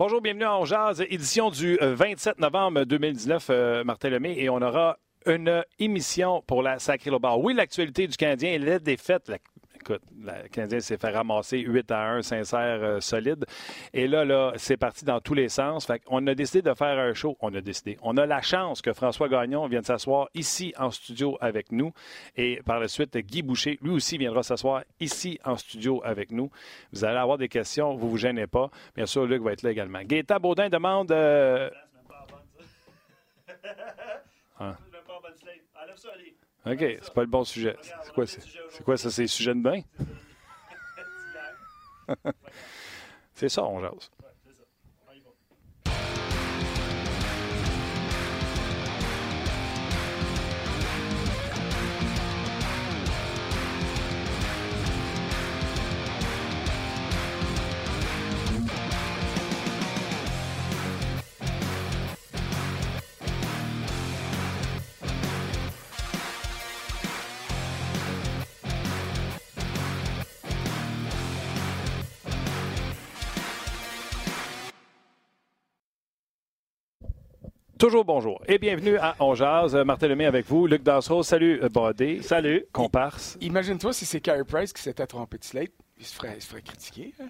Bonjour, bienvenue en Jazz, édition du 27 euh, novembre 2019, euh, Martin Lemay, et on aura une émission pour la Sacrée Lobar. Oui, l'actualité du Canadien, la défaite, la écoute, le Canadien s'est fait ramasser 8 à 1, sincère, euh, solide. Et là, là, c'est parti dans tous les sens. Fait on a décidé de faire un show. On a décidé. On a la chance que François Gagnon vienne s'asseoir ici en studio avec nous. Et par la suite, Guy Boucher, lui aussi, viendra s'asseoir ici en studio avec nous. Vous allez avoir des questions. Vous vous gênez pas. Bien sûr, Luc va être là également. Gaëtan Baudin demande... Euh... OK, c'est pas le bon sujet. C'est quoi, c'est quoi ça? C'est sujet de bain? c'est ça, on jase. Toujours bonjour et bienvenue à On Jazz. Euh, Martin Lemay avec vous. Luc Dansereau, salut euh, Bodé. Salut. Comparse. Imagine-toi si c'est Carey Price qui s'était trompé de slate. Il se ferait, il se ferait critiquer. Hein?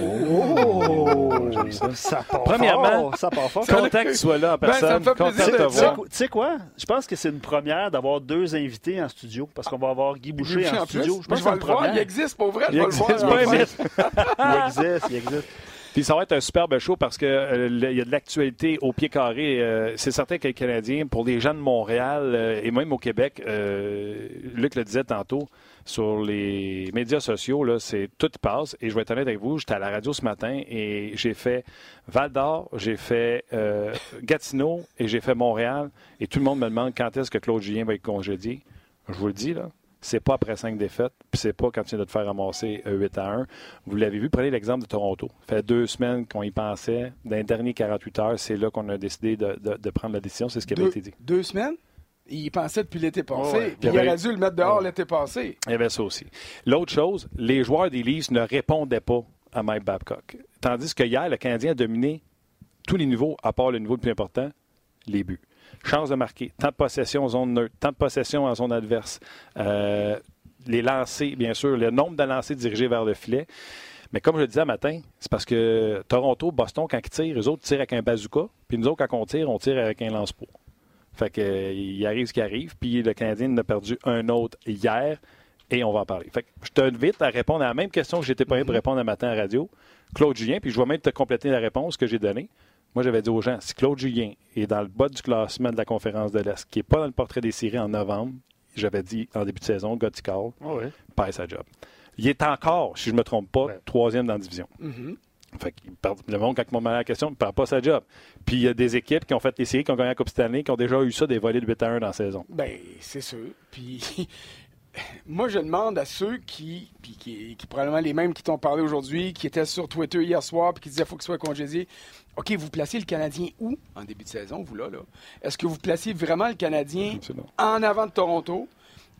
Oh! Ça part Premièrement, fort, ça part fort. content que tu sois là en Ben, ça personne. me fait Content plaisir de de te te voir. Tu sais quoi? Je pense que c'est une première d'avoir deux invités en studio parce qu'on va avoir Guy Boucher Boucher en, studio. Je pense je que c'est le une voir. Il première. existe, pour vrai. Je Il vais le voir. existe. Il existe, il existe. Puis ça va être un superbe show parce que euh, il y a de l'actualité au pied carré. Euh, c'est certain que les Canadiens, pour les gens de Montréal euh, et même au Québec, euh, Luc le disait tantôt, sur les médias sociaux, là, c'est tout passe. Et je vais être honnête avec vous, j'étais à la radio ce matin et j'ai fait Val d'Or, j'ai fait euh, Gatineau et j'ai fait Montréal. Et tout le monde me demande quand est-ce que Claude Julien va être congédié. Je vous le dis, là. C'est pas après cinq défaites, puis c'est pas quand tu viens de te faire ramasser euh, 8 à 1. Vous l'avez vu, prenez l'exemple de Toronto. Ça fait deux semaines qu'on y pensait. Dans les derniers 48 heures, c'est là qu'on a décidé de, de- de prendre la décision. C'est ce qui avait Deux, été dit. deux semaines? Il pensait depuis l'été passé. Ouais. Il y il avait- aurait dû le mettre dehors Ouais. l'été passé. Il y avait ça aussi. L'autre chose, les joueurs des Leafs ne répondaient pas à Mike Babcock. Tandis que hier, le Canadien a dominé tous les niveaux, à part le niveau le plus important, les buts. Chance de marquer, temps de possession en zone neutre, temps de possession en zone adverse, euh, les lancers, bien sûr, le nombre de lancers dirigés vers le filet. Mais comme je le disais matin, c'est parce que Toronto, Boston, quand ils tirent, les autres tirent avec un bazooka, puis nous autres, quand on tire, on tire avec un lance-poids. Fait que, euh, il arrive ce qui arrive, puis le Canadien en a perdu un autre hier, et on va en parler. Fait que je t'invite à répondre à la même question que j'étais pas Mhm. pour répondre un matin à la radio. Claude Julien, puis je vais même te compléter la réponse que j'ai donnée. Moi, j'avais dit aux gens, si Claude Julien est dans le bas du classement de la conférence de l'Est, qui n'est pas dans le portrait des séries en novembre, j'avais dit en début de saison, Gotikal, Ouais. perd sa job. Il est encore, si je ne me trompe pas, Ouais. troisième dans la division. Mhm. Fait qu'il perd- le monde, quand il m'a la question, il ne perd pas sa job. Puis il y a des équipes qui ont fait les séries, qui ont gagné la Coupe Stanley, qui ont déjà eu ça, des volets de 8 à 1 dans la saison. Ben, c'est sûr. Puis, moi, je demande à ceux qui, puis qui, qui probablement les mêmes qui t'ont parlé aujourd'hui, qui étaient sur Twitter hier soir, puis qui disaient qu'il faut qu'il soit congédié. OK, vous placez le Canadien où en début de saison, vous là? là? Est-ce que vous placez vraiment le Canadien Absolument. en avant de Toronto?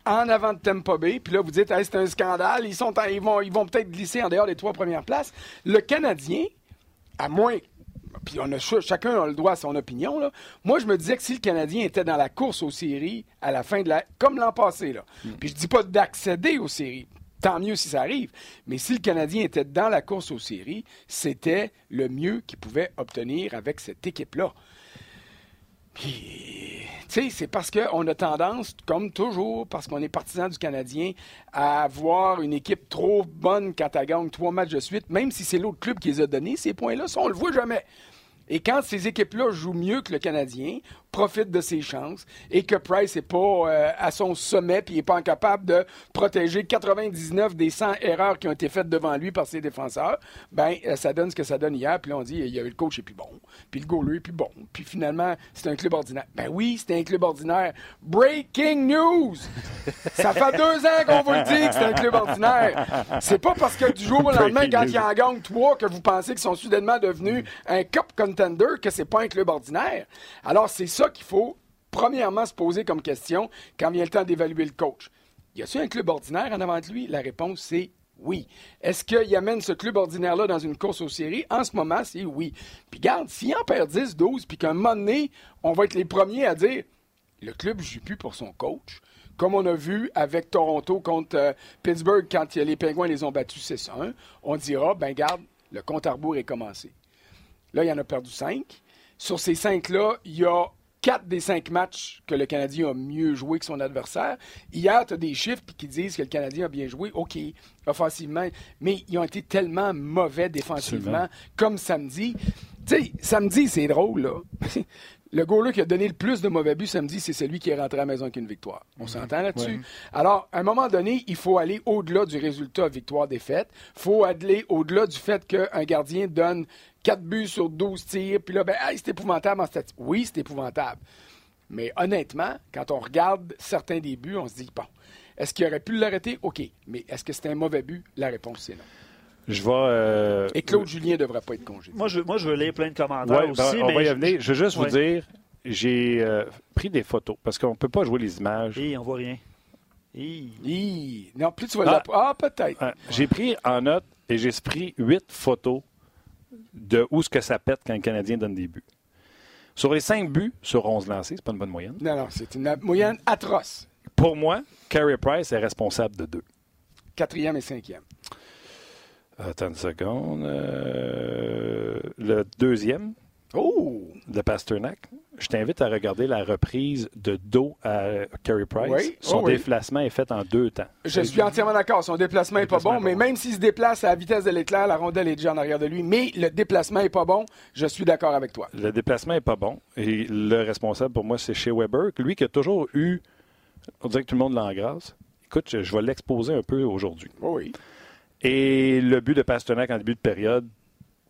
En avant de Tampa Bay, puis là vous dites Hey, c'est un scandale, ils sont en- ils vont ils vont peut-être glisser en dehors des trois premières places. Le Canadien, à moins puis on a ch- chacun a le droit à son opinion. Là. Moi, je me disais que si le Canadien était dans la course aux séries à la fin de la. comme l'an passé, là. Puis je dis pas d'accéder aux séries. Tant mieux si ça arrive. Mais si le Canadien était dans la course aux séries, c'était le mieux qu'il pouvait obtenir avec cette équipe-là. Puis, tu sais, c'est parce qu'on a tendance, comme toujours, parce qu'on est partisan du Canadien, à avoir une équipe trop bonne quand elle gagne trois matchs de suite, même si c'est l'autre club qui les a donnés, ces points-là, ça, on le voit jamais. Et quand ces équipes-là jouent mieux que le Canadien, profitent de ses chances, et que Price n'est pas euh, à son sommet, puis n'est pas capable de protéger 99 des 100 erreurs qui ont été faites devant lui par ses défenseurs, ben euh, ça donne ce que ça donne hier. Puis là, on dit, il y a eu le coach est plus bon, puis le goaler est plus bon, puis finalement, c'est un club ordinaire. Ben oui, c'est un club ordinaire. Breaking news! Ça fait deux ans qu'on vous le dit que c'est un club ordinaire. C'est pas parce que du jour au lendemain, quand il en gagne trois, que vous pensez qu'ils sont soudainement devenus un cup contender, que c'est pas un club ordinaire. Alors, c'est ça qu'il faut, premièrement, se poser comme question quand vient le temps d'évaluer le coach. Y a-t-il un club ordinaire en avant de lui? La réponse, c'est Oui. Est-ce qu'il amène ce club ordinaire-là dans une course aux séries? En ce moment, c'est oui. Puis garde, s'il en perd 10, 12, puis qu'à un moment donné, on va être les premiers à dire le club joue plus pour son coach. Comme on a vu avec Toronto contre euh, Pittsburgh quand les Pingouins les ont battus 6-1, on dira, ben garde, le compte à rebours est commencé. Là, il y en a perdu 5. Sur ces 5-là, il y a quatre des cinq matchs que le Canadien a mieux joué que son adversaire. Hier, tu as des chiffres qui disent que le Canadien a bien joué. OK, offensivement, mais ils ont été tellement mauvais défensivement, comme samedi. Tu sais, samedi, c'est drôle, là. Le goaler qui a donné le plus de mauvais buts samedi, c'est celui qui est rentré à la maison avec une victoire. On s'entend là-dessus? Alors, à un moment donné, il faut aller au-delà du résultat victoire-défaite. Il faut aller au-delà du fait qu'un gardien donne 4 buts sur 12 tirs, puis là, ben, c'est épouvantable en statistique. Oui, c'est épouvantable. Mais honnêtement, quand on regarde certains des buts, on se dit, bon, est-ce qu'il aurait pu l'arrêter? OK. Mais est-ce que c'était un mauvais but? La réponse, c'est non. Je vais. Euh, Et Claude Julien ne devrait pas être congé. Moi je, moi, je veux lire plein de commentaires ben, aussi. on va y venir. Je veux juste vous dire, j'ai euh, pris des photos parce qu'on ne peut pas jouer les images. Oui, on voit rien. Non, plus tu vas ah, ah peut-être. J'ai pris en note et j'ai pris huit photos de où ce que ça pète quand le Canadien donne des buts. Sur les cinq buts, sur 11 lancés, c'est pas une bonne moyenne. Non, non, c'est une moyenne atroce. Pour moi, Carey Price est responsable de deux. Quatrième et cinquième. Attends une seconde. Euh, le deuxième, oh! de Pasternak. Je t'invite à regarder la reprise de dos à Carey Price. Son oh déplacement est fait en deux temps. Je suis entièrement d'accord. Son déplacement n'est pas bon, mais même s'il se déplace à la vitesse de l'éclair, la rondelle est déjà en arrière de lui. Mais le déplacement n'est pas bon. Je suis d'accord avec toi. Le déplacement n'est pas bon. Et le responsable pour moi, c'est chez Weber. Lui qui a toujours eu. On dirait que tout le monde l'engrasse. Écoute, je, vais l'exposer un peu aujourd'hui. Oh oui. Et le but de Pasternak en début de période,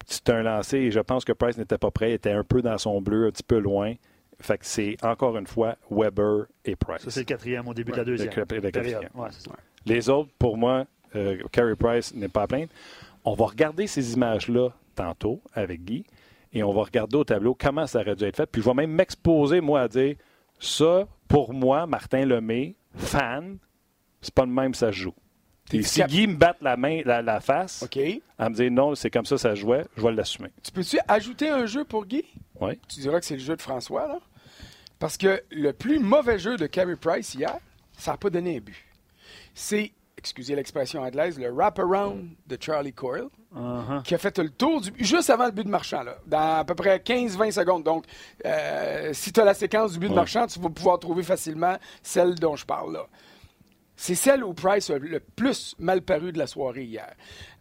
c'est un lancé et je pense que Price n'était pas prêt, il était un peu dans son bleu, un petit peu loin. Fait que c'est encore une fois Weber et Price. Ça, c'est le quatrième au début de la deuxième. Les autres, pour moi, euh, Carey Price n'est pas à plaindre. On va regarder ces images-là tantôt avec Guy et on va regarder au tableau comment ça aurait dû être fait. Puis je vais même m'exposer, moi, à dire ça, pour moi, Martin Lemay, fan, c'est pas le même ça se joue si Guy me batte la main, la, face, à me dire non, c'est comme ça ça jouait, je vais l'assumer. Tu peux-tu ajouter un jeu pour Guy? Oui. Tu diras que c'est le jeu de François, là? Parce que le plus mauvais jeu de Carey Price hier, ça n'a pas donné un but. C'est, excusez l'expression anglaise, le wrap-around de Charlie Coyle, uh-huh. qui a fait le tour du but, juste avant le but de Marchand, là, dans à peu près 15-20 secondes. Donc, euh, si tu as la séquence du but de Marchand, tu vas pouvoir trouver facilement celle dont je parle là. C'est celle où Price a le plus mal paru de la soirée hier.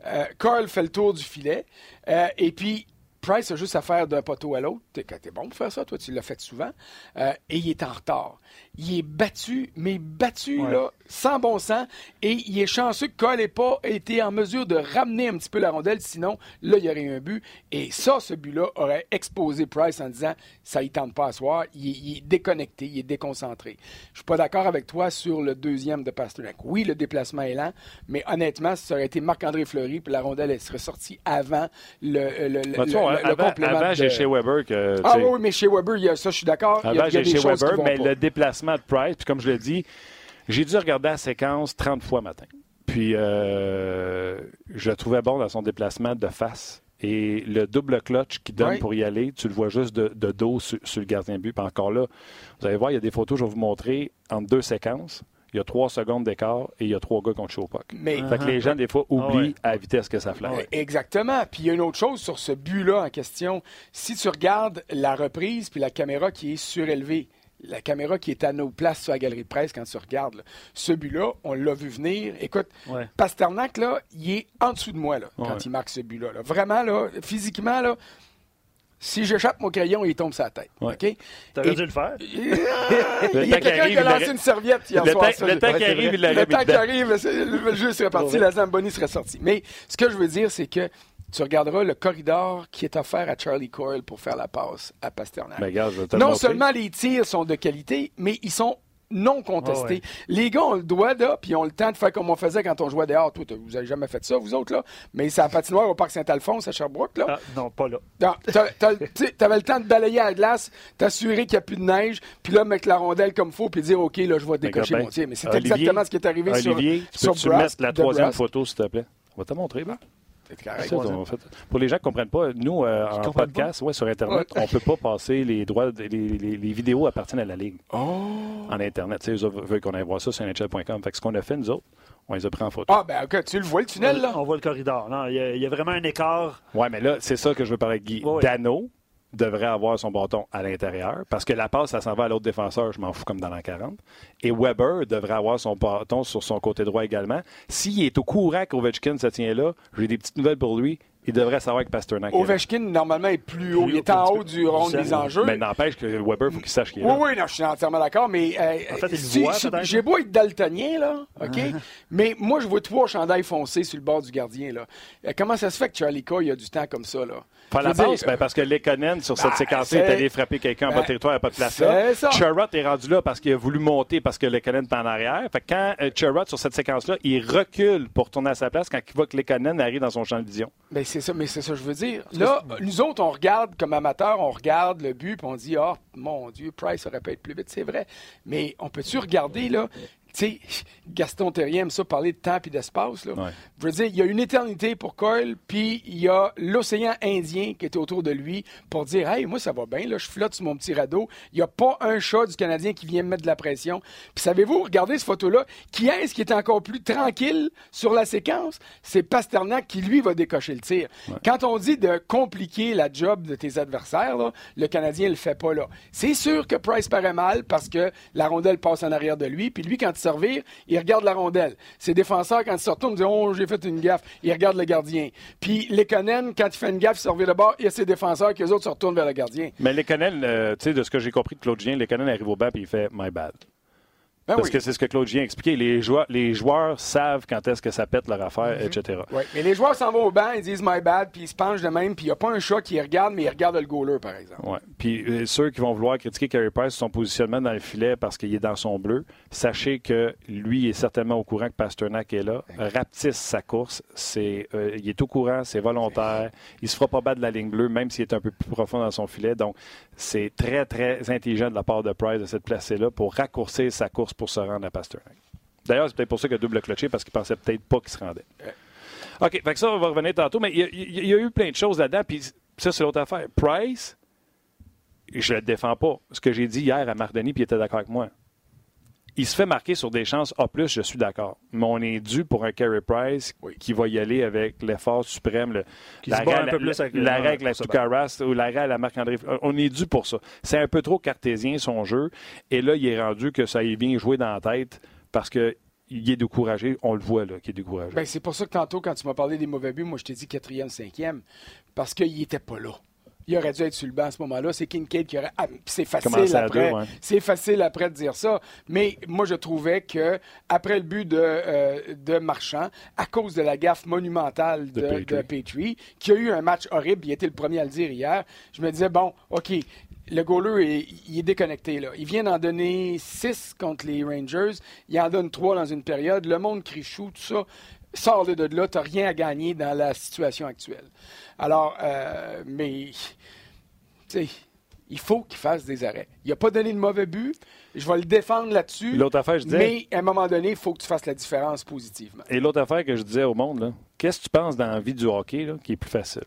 Euh, Carl fait le tour du filet. Euh, et puis, Price a juste à faire d'un poteau à l'autre. T'es, bon pour faire ça, toi, tu l'as fait souvent. Euh, et il est en retard. Il est battu, mais battu, là, sans bon sens. Et il est chanceux que Cole n'ait pas été en mesure de ramener un petit peu la rondelle. Sinon, là, il y aurait eu un but. Et ça, ce but-là aurait exposé Price en disant ça ne tente pas à soir. Il, est déconnecté, il est déconcentré. Je suis pas d'accord avec toi sur le deuxième de Pasternak. Oui, le déplacement est lent, mais honnêtement, ça aurait été Marc-André Fleury, puis la rondelle elle serait sortie avant le, le, le, bah, avant, Avant, j'ai chez Weber que. Ah oui, mais chez Weber, il y a, ça, je suis d'accord. Avant, j'ai chez Weber, mais le déplacement de Price, puis comme je l'ai dit, j'ai dû regarder la séquence 30 fois matin. Puis, euh, je le trouvais bon dans son déplacement de face. Et le double clutch qu'il donne pour y aller, tu le vois juste de, dos sur, le gardien but. Puis encore là, vous allez voir, il y a des photos, je vais vous montrer, en deux séquences. Il y a trois secondes d'écart et il y a trois gars contre Chopok. Mais fait que les gens, des fois, oublient ah à la vitesse que ça flatte. Exactement. Puis il y a une autre chose sur ce but-là en question. Si tu regardes la reprise puis la caméra qui est surélevée, la caméra qui est à nos places sur la galerie de presse quand tu regardes ce but-là, on l'a vu venir. Écoute, Pasternak, là, il est en dessous de moi là, quand il marque ce but-là. Vraiment, là, physiquement, là, si j'échappe mon crayon, il tombe sa tête. OK? T'aurais dû le faire. il y a quelqu'un qui a lancé une serviette hier le soir. le temps qui arrive, il Le temps qui arrive, le jeu serait parti, la Zamboni serait sortie. Mais ce que je veux dire, c'est que tu regarderas le corridor qui est offert à Charlie Coyle pour faire la passe à Pasternak. non seulement les tirs sont de qualité, mais ils sont non contestés. Les gars ont le droit, là, puis ont le temps de faire comme on faisait quand on jouait dehors. Toi, vous avez jamais fait ça, vous autres, là. Mais c'est à patinoire au Parc Saint-Alphonse, à Sherbrooke, là. Ah, non, pas là. Tu avais le temps de balayer à la glace, t'assurer qu'il n'y a plus de neige, puis là, mettre la rondelle comme il faut, puis dire, OK, là, je vais décocher mon tir. Mais c'est exactement ce qui est arrivé Olivier, sur, tu peux mettre la troisième photo, s'il te plaît? On va te montrer, ben. C'est correct. Ça, on fait- Pour les gens qui ne comprennent pas, nous, euh, en podcast, ouais, sur Internet, on ne peut pas passer les droits, les, les- les vidéos appartiennent à la Ligue Oh! en Internet. Tu sais, Eux autres veulent qu'on aille voir ça sur NHL.com. Fait que ce qu'on a fait, nous autres, on les a pris en photo. Ah, ben, OK, tu le vois, le tunnel, là? On voit le corridor. Non, il y, a- il y a vraiment un écart. Ouais, mais là, c'est ça que je veux parler avec Guy. Ouais, ouais. Dano devrait avoir son bâton à l'intérieur parce que la passe, ça s'en va à l'autre défenseur, je m'en fous comme dans l'an 40. Et Weber devrait avoir son bâton sur son côté droit également. S'il est au courant qu'Ovechkin se tient là, j'ai des petites nouvelles pour lui. Il devrait savoir que Pasternak est là. Ovechkin, normalement, est plus haut. Plus Il est en haut du rond des enjeux. Mais n'empêche que Weber, il faut qu'il sache qu'il est Oui, là. oui, non, je suis entièrement d'accord, mais euh, En fait, si- si- j'ai beau être daltonien, là, OK? mais moi, je vois trois chandails foncés sur le bord du gardien, là. Euh, Comment ça se fait que Charlie Coy a du temps comme ça, là? Je la passe, ben, parce que Lekonen, sur cette ben, séquence-là, est allé frapper quelqu'un en ben, bas de territoire, il pas de place là. Sherrod est rendu là parce qu'il a voulu monter parce que Lekonen est en arrière. Fait que quand euh, Sherrod, sur cette séquence-là, il recule pour tourner à sa place quand il voit que Lekonen arrive dans son champ de vision. Ben, c'est ça, mais c'est ça que je veux dire. Là, nous autres, on regarde comme amateurs, on regarde le but, puis on dit, ah, mon Dieu, Price aurait pu être plus vite, c'est vrai. Mais on peut-tu regarder, là, tu sais, Gaston Terrier aime ça parler de temps et d'espace, là. Ouais. Je veux dire, il y a une éternité pour Coyle, puis il y a l'océan Indien qui est autour de lui pour dire, hey, moi, ça va bien, là, je flotte sur mon petit radeau. Il n'y a pas un chat du Canadien qui vient me mettre de la pression. Puis savez-vous, regardez cette photo-là, qui est-ce qui est encore plus tranquille sur la séquence? C'est Pasternak qui, lui, va décocher le tir. Quand on dit de compliquer la job de tes adversaires, là, le Canadien le fait pas là. C'est sûr que Price paraît mal parce que la rondelle passe en arrière de lui, puis lui, quand il se revire, il regarde la rondelle. Ses défenseurs, quand ils se retournent, disent Oh, j'ai fait une gaffe. Il regarde le gardien. Puis Lekonen, quand il fait une gaffe, il se revire de bord, il y a ses défenseurs qui, eux autres, se retournent vers le gardien. Mais Lekonen, euh, tu sais, de ce que j'ai compris de Claude Gien, Lekonen arrive au banc et il fait « my bad ». Ben Parce oui. que c'est ce que Claude Gien a expliqué. Les joueurs, les joueurs savent quand est-ce que ça pète leur affaire, Mhm. etc. Ouais. Mais les joueurs s'en vont au banc, ils disent my bad, puis ils se penchent de même, puis il n'y a pas un chat qui regarde, mais il regarde le goaler, par exemple. Ouais. Puis euh, ceux qui vont vouloir critiquer Carey Price son positionnement dans le filet parce qu'il est dans son bleu, sachez que lui est certainement au courant que Pasternak est là. Rapetisse sa course. C'est, euh, il est au courant, c'est volontaire. Il se fera pas battre de la ligne bleue, même s'il est un peu plus profond dans son filet. Donc, c'est très, très intelligent de la part de Price de cette placer-là pour raccourcir sa course pour se rendre à Pasternak. D'ailleurs, c'est peut-être pour ça qu'il a double cloché parce qu'il pensait peut-être pas qu'il se rendait. OK, fait que ça, on va revenir tantôt, mais il y a, il y a eu plein de choses là-dedans, puis ça, c'est l'autre affaire. Price, je le défends pas. Ce que j'ai dit hier à Mardoni, puis il était d'accord avec moi. Il se fait marquer sur des chances A+, je suis d'accord. Mais on est dû pour un Carey Price Oui. qui va y aller avec l'effort suprême, le, Qui se bat un la- peu plus avec le- l'arrêt avec la pour se Tucaras ou l'arrêt à la Marc-André. On est dû pour ça. C'est un peu trop cartésien, son jeu. Et là, il est rendu que ça y vient jouer dans la tête parce que il est découragé. On le voit, là, qu'il est découragé. Ben, c'est pour ça que tantôt, quand tu m'as parlé des mauvais buts, moi, je t'ai dit quatrième, cinquième, parce qu'il n'était pas là. Il aurait dû être sur le banc à ce moment-là. C'est Kincaid qui aurait. Ah, c'est facile après. ouais. C'est facile après de dire ça. Mais moi, je trouvais que après le but de, euh, de Marchand, à cause de la gaffe monumentale de, Petrie. Petrie, qui a eu un match horrible, il était le premier à le dire hier, je me disais, bon, OK, le goaler, est, il est déconnecté. Là. Il vient d'en donner 6 contre les Rangers. Il en donne 3 dans une période. Le monde crie chou, tout ça. Sors de là, tu n'as rien à gagner dans la situation actuelle. Alors, euh, mais, tu sais, il faut qu'il fasse des arrêts. Il n'a pas donné de mauvais but. Je vais le défendre là-dessus. L'autre affaire, je disais- Mais à un moment donné, il faut que tu fasses la différence positivement. Et l'autre affaire que je disais au monde, qu'est-ce que tu penses dans la vie du hockey là, qui est plus facile?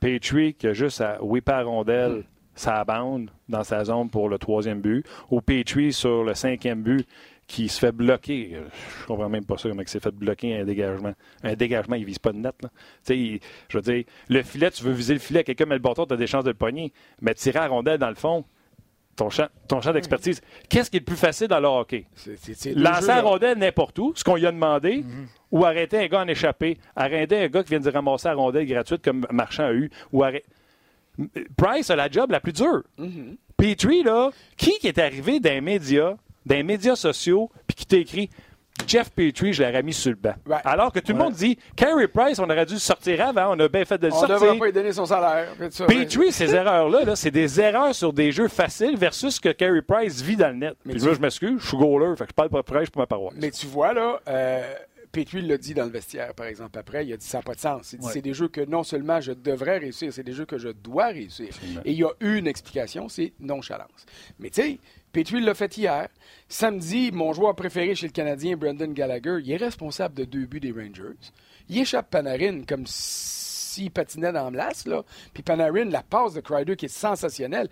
Petrie qui a juste à whipper la rondelle, ça bande dans sa zone pour le troisième but, ou Petrie sur le cinquième but qui se fait bloquer. Euh, Je comprends même pas ça, comment il s'est fait bloquer un dégagement. Un dégagement, il vise pas de net. Là. Il- je veux dire, le filet, tu veux viser le filet, quelqu'un met le bâton, tu as des chances de le pogner. Mais tirer à rondelle dans le fond, ton champ, ton champ d'expertise, qu'est-ce qui est le plus facile dans le hockey? Lancer là. rondelle n'importe où, ce qu'on lui a demandé, ou arrêter un gars en échappé, arrêter un gars qui vient de ramasser la rondelle gratuite comme Marchand a eu, ou arrêter. Price a la job la plus dure. Petrie, là, qui qui est arrivé d'un média, d'un médias sociaux, puis qui t'a écrit Jeff Petrie, je l'aurais mis sur le banc. Ouais. Alors que tout le monde dit Carey Price, on aurait dû le sortir avant, on a bien fait de le On ne devrait sortir. pas lui donner son salaire. Ça, Petrie, ces erreurs-là, là, c'est des erreurs sur des jeux faciles versus ce que Carey Price vit dans le net. Mais Puis tu- là, je m'excuse, je suis goaler, fait que je parle pas prêche pour ma paroisse. Mais tu vois, là, euh, Petrie l'a dit dans le vestiaire, par exemple, après, il a dit ça n'a pas de sens. Il dit, Ouais. c'est des jeux que non seulement je devrais réussir, c'est des jeux que je dois réussir. Absolument. Et il y a une explication, c'est nonchalance. Mais tu sais, Petrie l'a fait hier. Samedi, mon joueur préféré chez le Canadien, Brendan Gallagher, il est responsable de deux buts des Rangers. il échappe Panarin comme s'il patinait dans la là. Puis Panarin, la passe de Kreider qui est sensationnelle.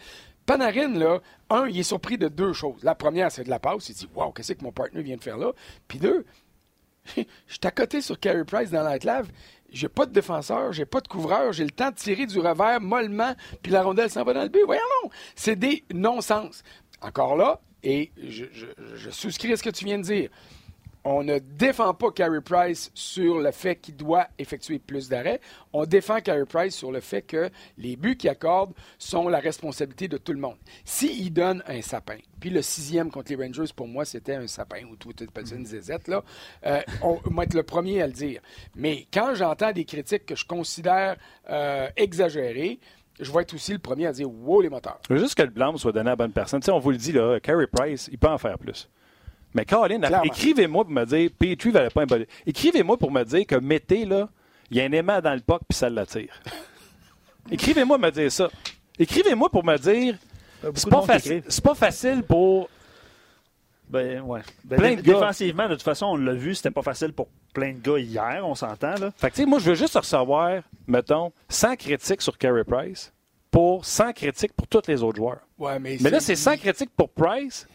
Panarin, là, un, il est surpris de deux choses. La première, c'est de la passe. Il dit Waouh, qu'est-ce que mon partenaire vient de faire là? Puis deux, je suis à côté sur Carey Price dans l'enclave. J'ai pas de défenseur, j'ai pas de couvreur, j'ai le temps de tirer du revers mollement, puis la rondelle s'en va dans le but. Voyons non! C'est des non-sens. Encore là, et je, souscris à ce que tu viens de dire on ne défend pas Carey Price sur le fait qu'il doit effectuer plus d'arrêts. On défend Carey Price sur le fait que les buts qu'il accorde sont la responsabilité de tout le monde. S'il donne un sapin, puis le sixième contre les Rangers, pour moi, c'était un sapin, ou tout une zézette, là, euh, on va être le premier à le dire. Mais quand j'entends des critiques que je considère euh, exagérées, je vais être aussi le premier à dire Wow, les moteurs. Juste que le blanc soit donné à la bonne personne. Tu sais, on vous le dit, là, Carey Price, il peut en faire plus. Mais Caroline, écrivez-moi pour me dire, Petrie valait pas un bon. Écrivez-moi pour me dire que Mété, là, il y a un aimant dans le poc puis ça l'attire. écrivez-moi pour me dire ça. Écrivez-moi pour me dire, c'est pas, pas facile pour ben, ouais. Ben, plein de défensivement, de toute façon, on l'a vu, c'était pas facile pour plein de gars hier, on s'entend. Là. Fait que, moi, je veux juste recevoir, mettons, 100 critiques sur Carey Price pour 100 critiques pour tous les autres joueurs. Ouais, mais, mais là, c'est 100 critiques pour Price,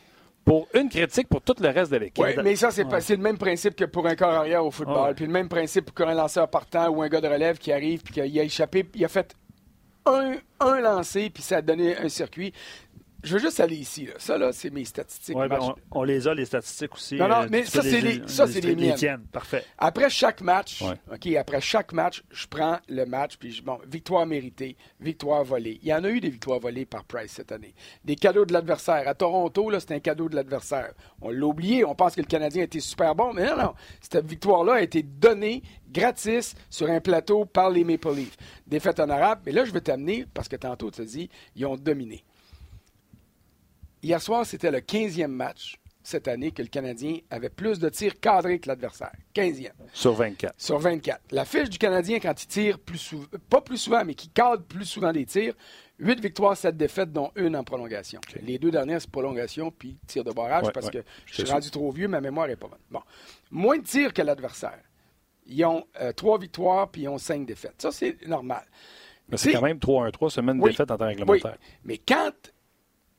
pour une critique pour tout le reste de l'équipe. Oui, mais ça, c'est le même principe que pour un corps arrière au football. Puis le même principe pour un lanceur partant ou un gars de relève qui arrive puis qu'il a échappé, il a fait un, un lancer puis ça a donné un circuit. Je veux juste aller ici. Ça, là, c'est mes statistiques. Ben, on, les a, les statistiques aussi. Non, non, euh, mais ça, c'est les, ça, c'est les, miennes. Parfait. Après chaque match, OK, après chaque match, je prends le match, puis je, bon, victoire méritée, victoire volée. Il y en a eu des victoires volées par Price cette année. Des cadeaux de l'adversaire. À Toronto, là, c'était un cadeau de l'adversaire. On l'a oublié, on pense que le Canadien était super bon, mais non, non. Cette victoire-là a été donnée gratis sur un plateau par les Maple Leafs. Défaite honorable, mais là, je vais t'amener, parce que tantôt, tu as dit, ils ont dominé. Hier soir, c'était le 15e match cette année que le Canadien avait plus de tirs cadrés que l'adversaire. 15e. Sur 24. Sur 24. La fiche du Canadien, quand il tire plus souvent, pas plus souvent, mais qui cadre plus souvent des tirs, 8 victoires, 7 défaites, dont une en prolongation. Les deux dernières, c'est prolongation puis tir de barrage parce que je suis rendu trop vieux, ma mémoire n'est pas bonne. Bon. Moins de tirs que l'adversaire. Ils ont 3 euh, victoires puis ils ont 5 défaites. Ça, c'est normal. Mais c'est quand même 3-1-3, semaine de défaite en temps réglementaire. Oui. Mais quand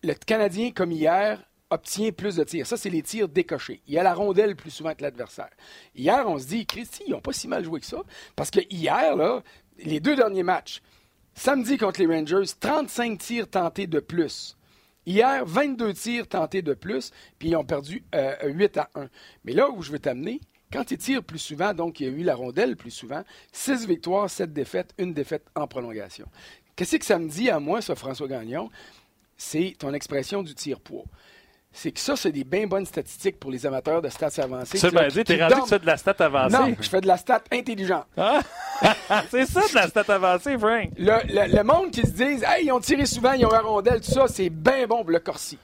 le Canadien, comme hier, obtient plus de tirs. Ça, c'est les tirs décochés. Il y a la rondelle plus souvent que l'adversaire. Hier, on se dit, Christy, ils n'ont pas si mal joué que ça. Parce que hier, là, les deux derniers matchs, samedi contre les Rangers, 35 tirs tentés de plus. Hier, 22 tirs tentés de plus, puis ils ont perdu 8 euh, à 1. Mais là où je veux t'amener, quand ils tirent plus souvent, donc il y a eu la rondelle plus souvent, 6 victoires, 7 défaites, une défaite en prolongation. Qu'est-ce que ça me dit à moi, ça, François Gagnon? C'est ton expression du tir-poids. C'est que ça, c'est des bien bonnes statistiques pour les amateurs de stats avancées. Ça, ben, t'es rendu que fais de la stat avancée. Non, je fais de la stat intelligente. Ah! c'est ça, de la stat avancée, Frank. Le, monde qui se dit, hey, ils ont tiré souvent, ils ont la rondelle, tout ça, c'est bien bon pour le Corsi.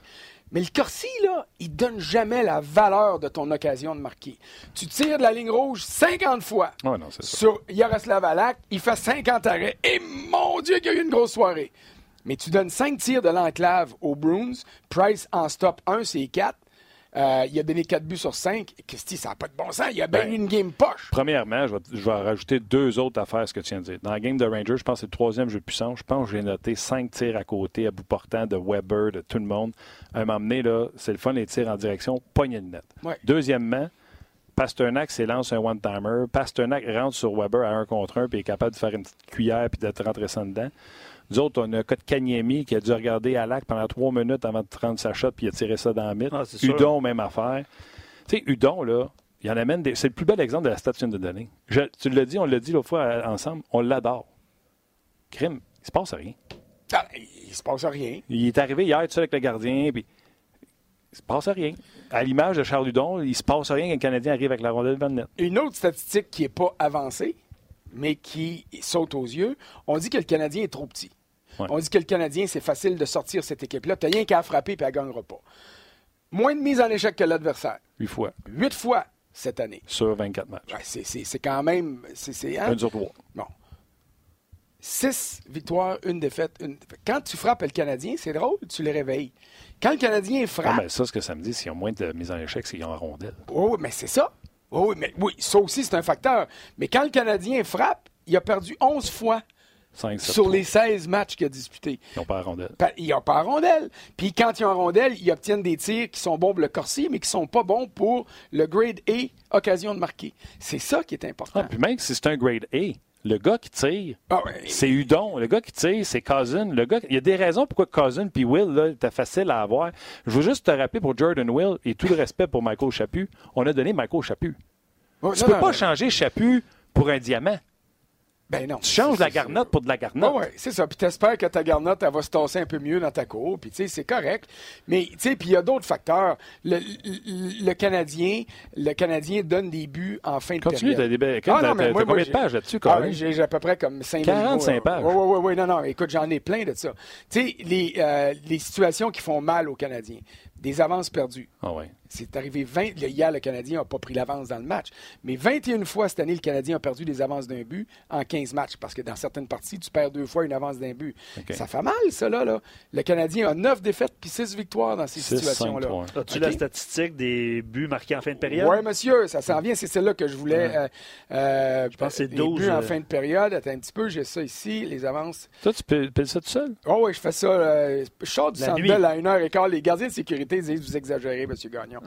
Mais le Corsi, là, il donne jamais la valeur de ton occasion de marquer. Tu tires de la ligne rouge 50 fois. Oh non, c'est ça. Sur Yaroslav Alak, il fait 50 arrêts. Et mon Dieu, qu'il y a eu une grosse soirée. Mais tu donnes 5 tirs de l'enclave aux Bruins. Price en stop 1, c'est 4. Euh, il a donné 4 buts sur 5. Christy, ça n'a pas de bon sens. Il a bien ben, une game poche. Premièrement, je vais, je vais, rajouter deux autres affaires à ce que tu viens de dire. Dans la game de Rangers, je pense que c'est le troisième jeu de puissance. Je pense que j'ai noté 5 tirs à côté, à bout portant, de Weber, de tout le monde. À un moment donné, là, c'est le fun, les tirs en direction, poignée de net. Deuxièmement, Pasternak s'élance un one-timer. Pasternak rentre sur Weber à un contre un puis est capable de faire une petite cuillère puis d'être rentré ça dedans. Nous autres, on a un cas de Kanyemi qui a dû regarder à l'acte pendant trois minutes avant de prendre sa shot puis il a tiré ça dans la mythe. Ah, Udon, même affaire. Tu sais, Udon, là, il en amène des... C'est le plus bel exemple de la station de données. tu l'as dit, on l'a dit l'autre fois euh, ensemble, on l'adore. Crime, il se passe rien. Ah, il se passe rien. Il est arrivé hier tout seul avec le gardien, puis il se passe rien. À l'image de Charles Udon, il se passe rien quand le Canadien arrive avec la rondelle de net. Une autre statistique qui n'est pas avancée, mais qui saute aux yeux, on dit que le Canadien est trop petit. On dit que le Canadien, c'est facile de sortir cette équipe-là. Tu n'as rien qu'à frapper et elle ne gagnera pas. Moins de mise en échec que l'adversaire. Huit fois. Huit fois cette année. Sur 24 matchs. c'est quand même. C'est, hein? Un sur trois. Bon. Six victoires, une défaite, une Quand tu frappes le Canadien, c'est drôle, tu les réveilles. Quand le Canadien frappe. Ah, ben ça, ce que ça me dit, s'ils ont moins de mise en échec, c'est qu'ils ont en rondelle. Oh, mais c'est ça. Oui, mais oui, ça aussi, c'est un facteur. Mais quand le Canadien frappe, il a perdu 11 fois. Sur les 16 matchs qu'il a disputés. Ils n'ont pas la rondelle. Ils n'ont pas la rondelle. Puis quand ils ont la rondelle, ils obtiennent des tirs qui sont bons pour le corsi, mais qui sont pas bons pour le grade A, occasion de marquer. C'est ça qui est important. Ah, puis même si c'est un grade A, le gars qui tire, ah c'est Udon. Le gars qui tire, c'est Cousin. Le gars, il y a des raisons pourquoi Cousin puis Will, là, était facile à avoir. Je veux juste te rappeler pour Jordan Will et tout le respect pour Michael Chaput, on a donné Michael Chaput. tu ne peux pas changer Chaput pour un diamant. Ben non. Tu changes la garnotte pour de la garnotte. oui, c'est ça. Puis t'espères que ta garnotte, elle va se tasser un peu mieux dans ta cour. Puis tu sais, c'est correct. Mais tu sais, puis il y a d'autres facteurs. Le, Canadien, le Canadien donne des buts en fin de Continue, période. Continue, t'as ah, combien de pages là-dessus, ah, J'ai à peu près comme 5 45 pages. Oui, oui, oui. Non, non. Écoute, j'en ai plein de ça. Tu sais, les, euh, les situations qui font mal aux Canadiens des avances perdues. Ah ouais. C'est arrivé 20. Hier, le Canadien n'a pas pris l'avance dans le match. Mais 21 fois cette année, le Canadien a perdu des avances d'un but en 15 matchs. Parce que dans certaines parties, tu perds deux fois une avance d'un but. Ça fait mal, ça, là. Le Canadien a 9 défaites puis 6 victoires dans ces situations-là. As-tu la statistique des buts marqués en fin de période? Oui, monsieur. Ça s'en vient. C'est celle-là que je voulais. Euh, euh, je pense que c'est 12. buts en euh. fin de période. Attends un petit peu. J'ai ça ici, les avances. Toi, tu peux ça tout seul? Oh oui, je fais ça. je sors du centre à 1h15. Les gardiens de sécurité disent Vous exagérez, M. Gagnon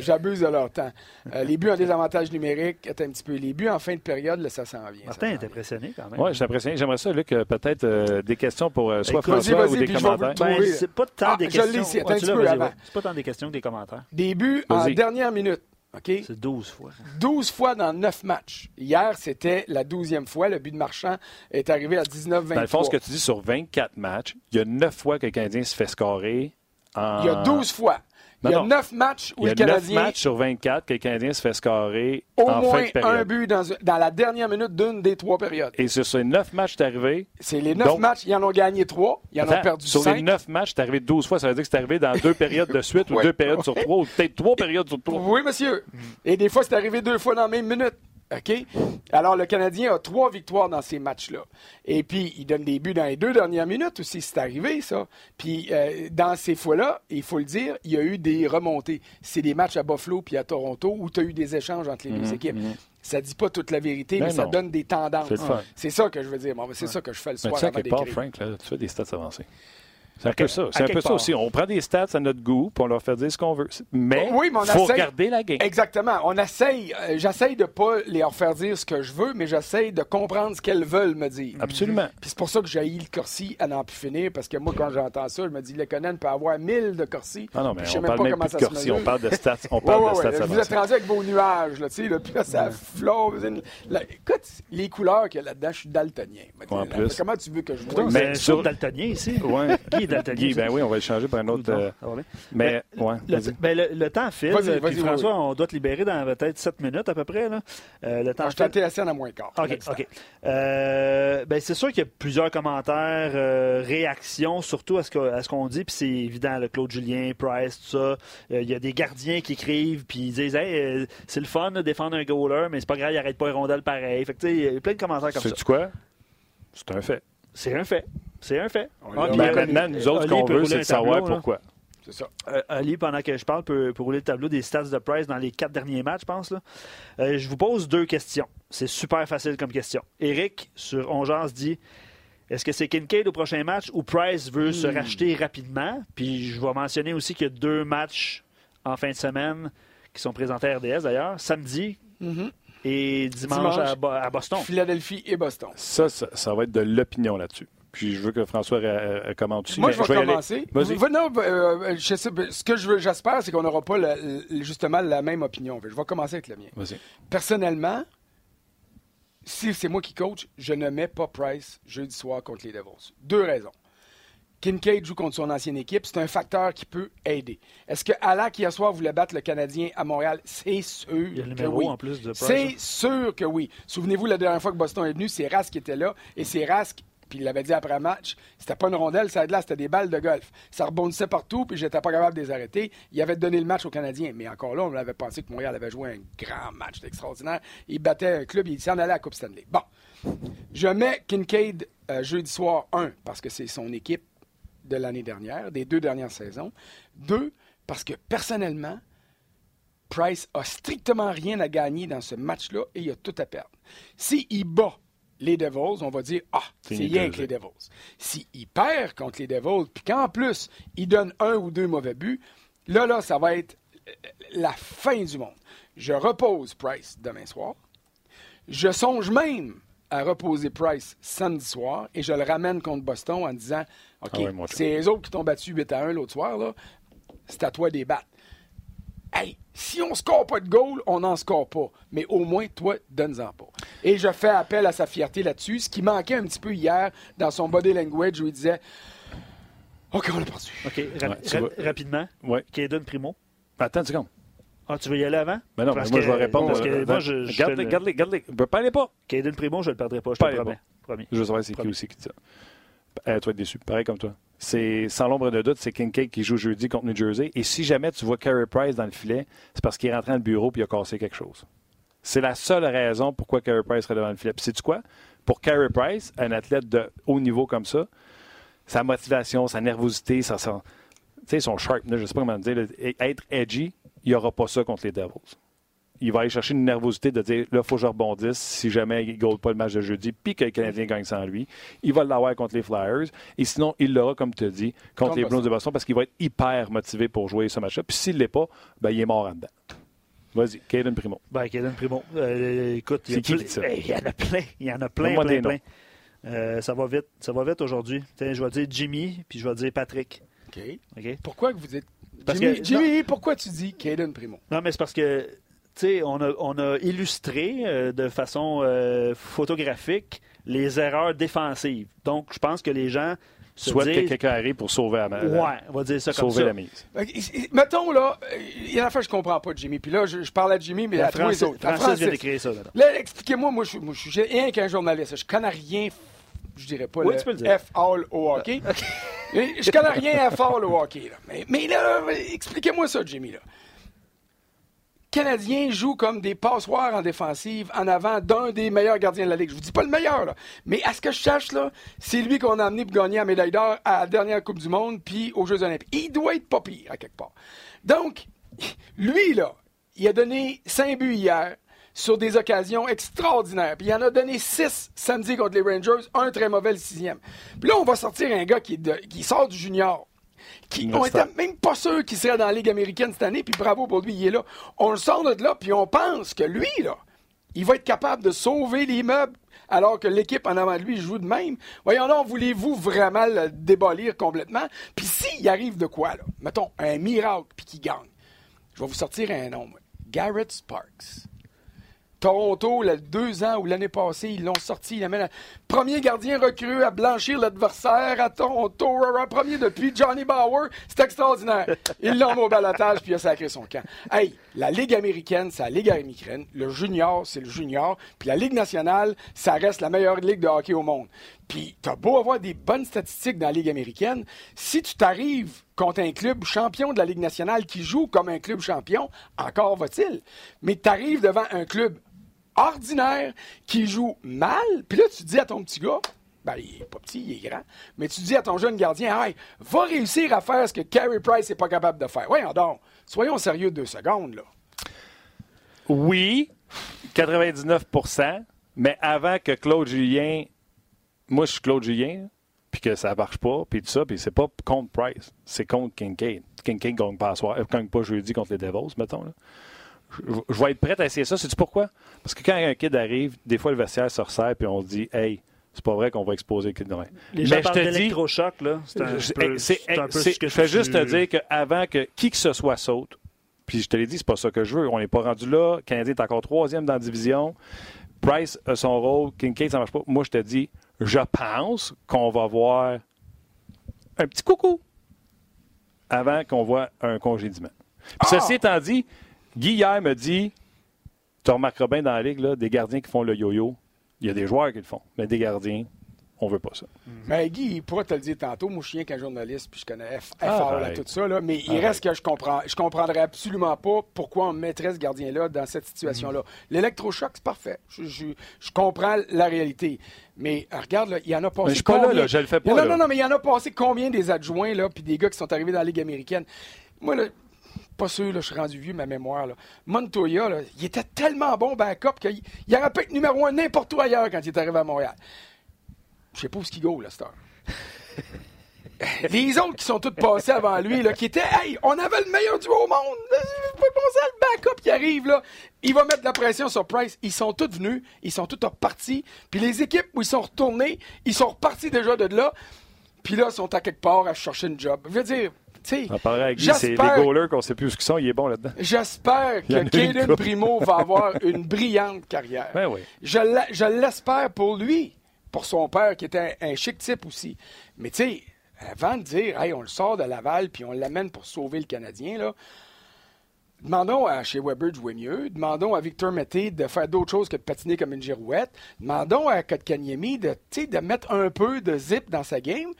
j'abuse de leur temps. Euh, les buts ont des avantages numériques. un petit peu. Les buts en fin de période, là, ça s'en vient. Martin est impressionné quand même. Oui, je suis impressionné. J'aimerais ça, Luc, euh, peut-être euh, des questions pour soit François ou des commentaires. Ben, c'est pas tant ah, des questions. C'est pas tant des questions que des commentaires. Des buts en dernière minute. OK? C'est 12 fois. 12 fois dans 9 matchs. Hier, c'était la 12e fois. Le but de Marchand est arrivé à 19-23. Dans le fond, ce que tu dis sur 24 matchs, il y a 9 fois que le Canadien se fait scorer. En... Il y a 12 fois il y a 9 matchs où le Canadien. Il y a 9 matchs sur 24 que le Canadien se fait scorer au en moins fin de période. un but dans, dans la dernière minute d'une des trois périodes. Et sur ces 9 matchs, c'est arrivé. C'est les 9 matchs, ils en ont gagné 3, ils en ont perdu 5. Sur les 9 matchs, c'est arrivé 12 fois. Ça veut dire que c'est arrivé dans deux périodes de suite ou deux périodes sur trois ou peut-être trois périodes sur trois. Oui, monsieur. Et des fois, c'est arrivé deux fois dans la même minute. OK? Alors, le Canadien a trois victoires dans ces matchs-là. Et puis, il donne des buts dans les deux dernières minutes aussi, c'est arrivé, ça. Puis, euh, dans ces fois-là, il faut le dire, il y a eu des remontées. C'est des matchs à Buffalo puis à Toronto où tu as eu des échanges entre les deux mhm, équipes. Mhm. Ça dit pas toute la vérité, ben mais, ça donne des tendances. C'est ça que je veux dire. c'est ça que je fais le soir avant d'écrire. Frank, là, tu fais des stats avancées. C'est un peu ça. C'est un peu ça aussi. On prend des stats à notre goût, pour on leur fait dire ce qu'on veut. Mais il faut regarder la game. Exactement. On essaye. Euh, j'essaye de pas leur faire dire ce que je veux, mais j'essaye de comprendre ce qu'elles veulent me dire. Absolument. Puis c'est pour ça que j'ai le Corsi à n'en plus finir, parce que moi, quand j'entends ça, je me dis, le Conan peut avoir 1000 de Corsi. Ah non, mais on parle même plus de Corsi. On parle de stats. On parle de stats Vous êtes rendu avec vos nuages, là, tu sais, puis là, ça flotte. Écoute, les couleurs qu'il y a là-dedans, je suis daltonien. En plus. Comment tu veux que je vois? Mais sur daltonien ici. Ben oui, on va le changer par un autre. Euh, mais, ouais, ben, le, temps file. puis François, on doit te libérer dans peut-être 7 minutes à peu près. Là. Euh, le temps ah, je assez à moins quart. OK. OK. Euh, ben, c'est sûr qu'il y a plusieurs commentaires, réactions, surtout à ce qu'on dit. Puis c'est évident, le Claude Julien, Price, tout ça. Il y a des gardiens qui écrivent, puis ils disent hey, c'est le fun de défendre un goaler, mais c'est pas grave, il arrête pas un rondelle pareil. Fait que, il y a plein de commentaires comme ça. C'est quoi? C'est un fait. C'est un fait. C'est un fait. Ah, ben, maintenant, nous autres, ce qu'on veut, c'est de savoir pourquoi. C'est ça. Euh, Ali, pendant que je parle, peut, rouler le tableau des stats de Price dans les quatre derniers matchs, je pense. Là. Euh, je vous pose deux questions. C'est super facile comme question. Eric, sur Ongeance, dit est-ce que c'est Kincaid au prochain match ou Price veut se hmm. racheter rapidement? Puis je vais mentionner aussi qu'il y a deux matchs en fin de semaine qui sont présentés à RDS d'ailleurs, samedi mm-hmm. et dimanche, à, Boston. Philadelphie et Boston. Ça, ça, ça va être de l'opinion là-dessus. Puis je veux que François commente aussi. Moi, je vais, commencer. Non, euh, je sais, ce que j'espère, c'est qu'on n'aura pas justement la même opinion. Je vais commencer avec le mien. Personnellement, si c'est moi qui coach, je ne mets pas Price jeudi soir contre les Devils. Deux raisons. Kincaid joue contre son ancienne équipe, c'est un facteur qui peut aider. Est-ce que Alak hier soir voulait battre le Canadien à Montréal? C'est sûr Il y a le que oui. en plus de C'est sûr que oui. Souvenez-vous, la dernière fois que Boston est venu, c'est Rask qui était là, et c'est Rask puis il l'avait dit après le match, c'était pas une rondelle, ça là, c'était des balles de golf. Ça rebondissait partout, puis j'étais pas capable de les arrêter. Il avait donné le match aux Canadiens. Mais encore là, on avait pensé que Montréal avait joué un grand match extraordinaire. Il battait un club, il s'en allait à la Coupe Stanley. Bon. Je mets Kincaid euh, jeudi soir, un, parce que c'est son équipe de l'année dernière, des deux dernières saisons. Deux, parce que personnellement, Price a strictement rien à gagner dans ce match-là et il a tout à perdre. S'il bat les Devils, on va dire Ah, c'est rien que les Devils. S'il perd contre les Devils, puis qu'en plus, il donne un ou deux mauvais buts, là, là, ça va être la fin du monde. Je repose Price demain soir. Je songe même à reposer Price samedi soir et je le ramène contre Boston en disant OK, Ah c'est les autres qui t'ont battu 8 à 1 l'autre soir, là. C'est à toi des battre. Hey, si on score pas de goal, on n'en score pas. Mais au moins, toi, donne-en pas. Et je fais appel à sa fierté là-dessus, ce qui manquait un petit peu hier dans son body language où il disait OK, on l'a perdu. OK, ra- Ouais, ra- rapidement. Ouais. Caden Primo. Attends une seconde. Ah, tu veux y aller avant? Ben non, Parce mais moi, que- je vais répondre. Parce que euh, moi, je, je Garde-les, le- garde-les, garde-les. Ben, Parlez pas. Caden Primo, je ne le perdrai pas, je te promets. pas. Promis. Je veux savoir c'est qui aussi qui dit ça. Euh, tu déçu. Pareil comme toi. C'est sans l'ombre de doute, c'est Kincaid qui joue jeudi contre New Jersey. Et si jamais tu vois Carey Price dans le filet, c'est parce qu'il est rentré dans le bureau et il a cassé quelque chose. C'est la seule raison pourquoi Carey Price serait devant le filet. Puis sais-tu quoi? Pour Carey Price, un athlète de haut niveau comme ça, sa motivation, sa nervosité, sa, son, sais, son sharpness, je ne sais pas comment dire, être edgy, il n'y aura pas ça contre les Devils il va aller chercher une nervosité de dire là, il faut que je rebondisse si jamais il ne gagne pas le match de jeudi, puis que le Canadien gagne sans lui. Il va l'avoir contre les Flyers. Et sinon, il l'aura, comme tu as dit, contre Contre les Blues de Boston parce qu'il va être hyper motivé pour jouer ce match-là. Puis s'il ne l'est pas, ben, il est mort en dedans. Vas-y, Caden Primo. Ben, Caden Primo. Euh, écoute, il y, qui ça? Hey, il y en a plein. Il y en a plein, plein, plein. Euh, ça va vite. Ça va vite aujourd'hui. Tiens, Je vais dire Jimmy, puis je vais dire Patrick. OK. OK? Pourquoi que vous dites. Parce Jimmy, que- Jimmy, pourquoi tu dis Caden Primo? Non, mais c'est parce que, on a, on a illustré euh, de façon euh, photographique les erreurs défensives. Donc, je pense que les gens se Souhaite que quelqu'un arrive pour sauver la, la- Ouais, on va dire ça comme sauver ça. la mise. I- Mettons, là, euh, il y en a fait que je comprends pas de Jimmy. Puis là, je, je parle à Jimmy, mais La à tous les Francis, autres. À Francis vient d'écrire ça. Là. Là, expliquez-moi, moi, je, moi, je suis rien qu'un journaliste. Je connais rien, je dirais pas Oui, le, tu peux le dire. F-all au hockey. Mais Je connais rien F-all au hockey. Là. Mais, mais là, expliquez-moi ça, Jimmy. Là. Canadiens jouent comme des passoires en défensive en avant d'un des meilleurs gardiens de la Ligue. Je vous dis pas le meilleur, là. mais à ce que je cherche, là, c'est lui qu'on a amené pour gagner la médaille d'or à la dernière Coupe du Monde puis aux Jeux Olympiques. Il doit être pas pire, à quelque part. Donc, lui, là, il a donné 5 buts hier sur des occasions extraordinaires. Puis il en a donné 6 samedi contre les Rangers, un très mauvais sixième. Puis là, on va sortir un gars qui sort du junior. Qui, on Universitaire. était même pas sûr qu'il serait dans la Ligue américaine cette année, puis bravo pour lui, il est là. On le sort de là, puis on pense que lui, là, il va être capable de sauver l'immeuble alors que l'équipe en avant de lui joue de même. Voyons donc, voulez-vous vraiment le débolir complètement? Puis s'il arrive de quoi, là? Mettons, un miracle, puis qu'il gagne. Je vais vous sortir un nom. Garrett Sparks. Toronto, là, deux ans ou l'année passée, ils l'ont sorti. Il amène un premier gardien recru à blanchir l'adversaire à Toronto. Premier depuis Johnny Bauer. C'est extraordinaire. Ils l'ont au balotage puis il a sacré son camp. Hey, la Ligue américaine, c'est la Ligue américaine. Le junior, c'est le junior. Puis la Ligue nationale, ça reste la meilleure ligue de hockey au monde. Puis t'as beau avoir des bonnes statistiques dans la Ligue américaine, si tu t'arrives contre un club champion de la Ligue nationale qui joue comme un club champion, encore va-t-il. Mais t'arrives devant un club ordinaire qui joue mal, puis là, tu dis à ton petit gars, ben, il est pas petit, il est grand, mais tu dis à ton jeune gardien, hey, va réussir à faire ce que Carey Price n'est pas capable de faire. Voyons donc, soyons sérieux deux secondes, là. Oui, 99% mais avant que Claude Julien. Moi, je suis Claude Julien, puis que ça marche pas, puis tout ça, puis c'est pas contre Price, c'est contre Kincaid. Kincaid gagne pas euh, pas jeudi contre les Devils, mettons. Là. Je, vais être prêt à essayer ça. Sais-tu pourquoi? Parce que quand un kid arrive, des fois, le vestiaire se resserre, puis on se dit, hey, c'est pas vrai qu'on va exposer le kid demain. Les Mais gens je parlent te dis- d'électrochoc, là. C'est un, je- peu- un ce que je fais juste te dire qu'avant que qui que ce soit saute, puis je te l'ai dit, c'est pas ça que je veux. On n'est pas rendu là. Le Canadien est encore troisième dans la division. Price a son rôle. Kincaid, ça marche pas. Moi, je te dis, je pense qu'on va voir un petit coucou avant qu'on voit un congédiement. Puis Ceci étant dit, Guy hier me dit, tu remarqueras bien dans la ligue, là, des gardiens qui font le yo-yo. Il y a des joueurs qui le font, mais des gardiens, on veut pas ça. Mais Guy, il pourra te le dire tantôt. Moi, je suis qu'un journaliste, puis je connais F, Ah, là, tout ça. Là, mais il Arrête. reste que je comprends. Je comprendrais absolument pas pourquoi on mettrait ce gardien-là dans cette situation-là. L'électrochoc, c'est parfait. Je, je- je comprends la réalité. Mais euh, regarde, là, il y en a passé Mais je suis pas là, je le fais pas, Non, non, non, mais il y en a passé combien des adjoints, là, puis des gars qui sont arrivés dans la Ligue américaine? Moi, là, pas sûr, là, je suis rendu vieux, ma mémoire. Là. Montoya, là, il était tellement bon backup qu'il il aurait pu être numéro un n'importe où ailleurs quand il est arrivé à Montréal. Je sais pas où ce qu'il go, là, cette heure. Les autres qui sont tous passés avant lui, là, qui étaient, hey, on avait le meilleur duo au monde. Vous pouvez penser à le backup qui arrive, là. Il va mettre de la pression sur Price. Ils sont tous venus, ils sont tous repartis. Puis les équipes où ils sont retournés, ils sont repartis déjà de là. Puis là, ils sont à quelque part à chercher une job. Je veux dire. C'est les goalers qu'on sait plus où ils sont, il est bon là-dedans. J'espère que Kaden Primo va avoir une brillante carrière. Ben oui. Je l'espère pour lui, pour son père, qui était un, un chic type aussi. Mais tu sais, avant de dire, hey, on le sort de Laval puis on l'amène pour sauver le Canadien, là, demandons à chez Weber de jouer mieux. Demandons à Victor Mété de faire d'autres choses que de patiner comme une girouette. Demandons à Kotkaniemi de, de mettre un peu de zip dans sa game.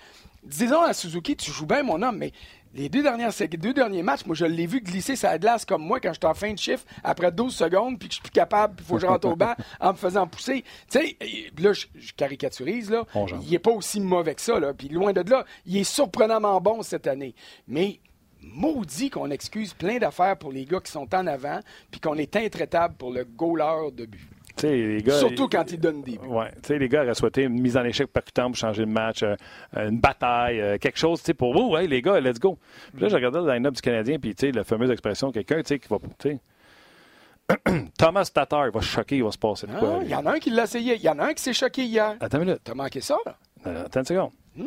Disons à Suzuki, tu joues bien, mon homme, mais les deux, dernières, deux derniers matchs, moi, je l'ai vu glisser sa glace comme moi quand j'étais en fin de chiffre après 12 secondes, puis que je suis plus capable, puis il faut que je rentre au banc en me faisant pousser. Tu sais, là, je, caricaturise, là. il n'est pas aussi mauvais que ça, là. Puis loin de là, il est surprenamment bon cette année. Mais maudit qu'on excuse plein d'affaires pour les gars qui sont en avant, puis qu'on est intraitable pour le goaler de but. Surtout quand ils donnent des buts. Ouais. les gars auraient souhaité une mise en échec percutante pour changer le match, euh, une bataille, euh, quelque chose pour vous. Les gars, let's go. Puis là, j'ai regardé le line-up du Canadien, puis la fameuse expression, quelqu'un qui va. Thomas Tatar il va choquer, il va se passer de quoi. Ah, il y en a un qui l'a essayé. Il y en a un qui s'est choqué hier. Attends une minute. T'as manqué ça, là? Euh, attends une seconde. Hmm?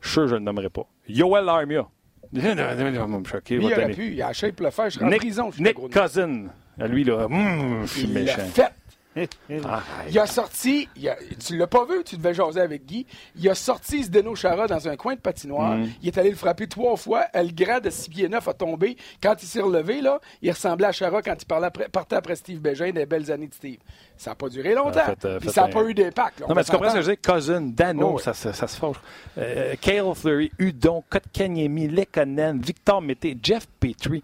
Je sûr je ne le nommerai pas. Yoel Armia. Il va me choquer. Il, aurait pu. Il a acheté pour le faire. Je en prison. Nick Cousin. Lui, là, hum, je suis méchant. fait. Ah, il a sorti, il tu l'as pas vu, tu devais jaser avec Guy. Il a sorti Zdeno Chara dans un coin de patinoire. Mm. Il est allé le frapper trois fois. Le grand de 6 pieds 9 a tombé. Quand il s'est relevé, là, il ressemblait à Chara quand il parlait après, partait après Steve Bégin des belles années de Steve. Ça n'a pas duré longtemps. Euh, ça n'a pas eu d'impact. Non, mais tu comprends ce que je dis? Cousin, Dano, oh, ça, ça, se forge. Euh, Kale Fleury, Udon, Kotkaniemi, Lekonen, Victor Mété, Jeff Petrie,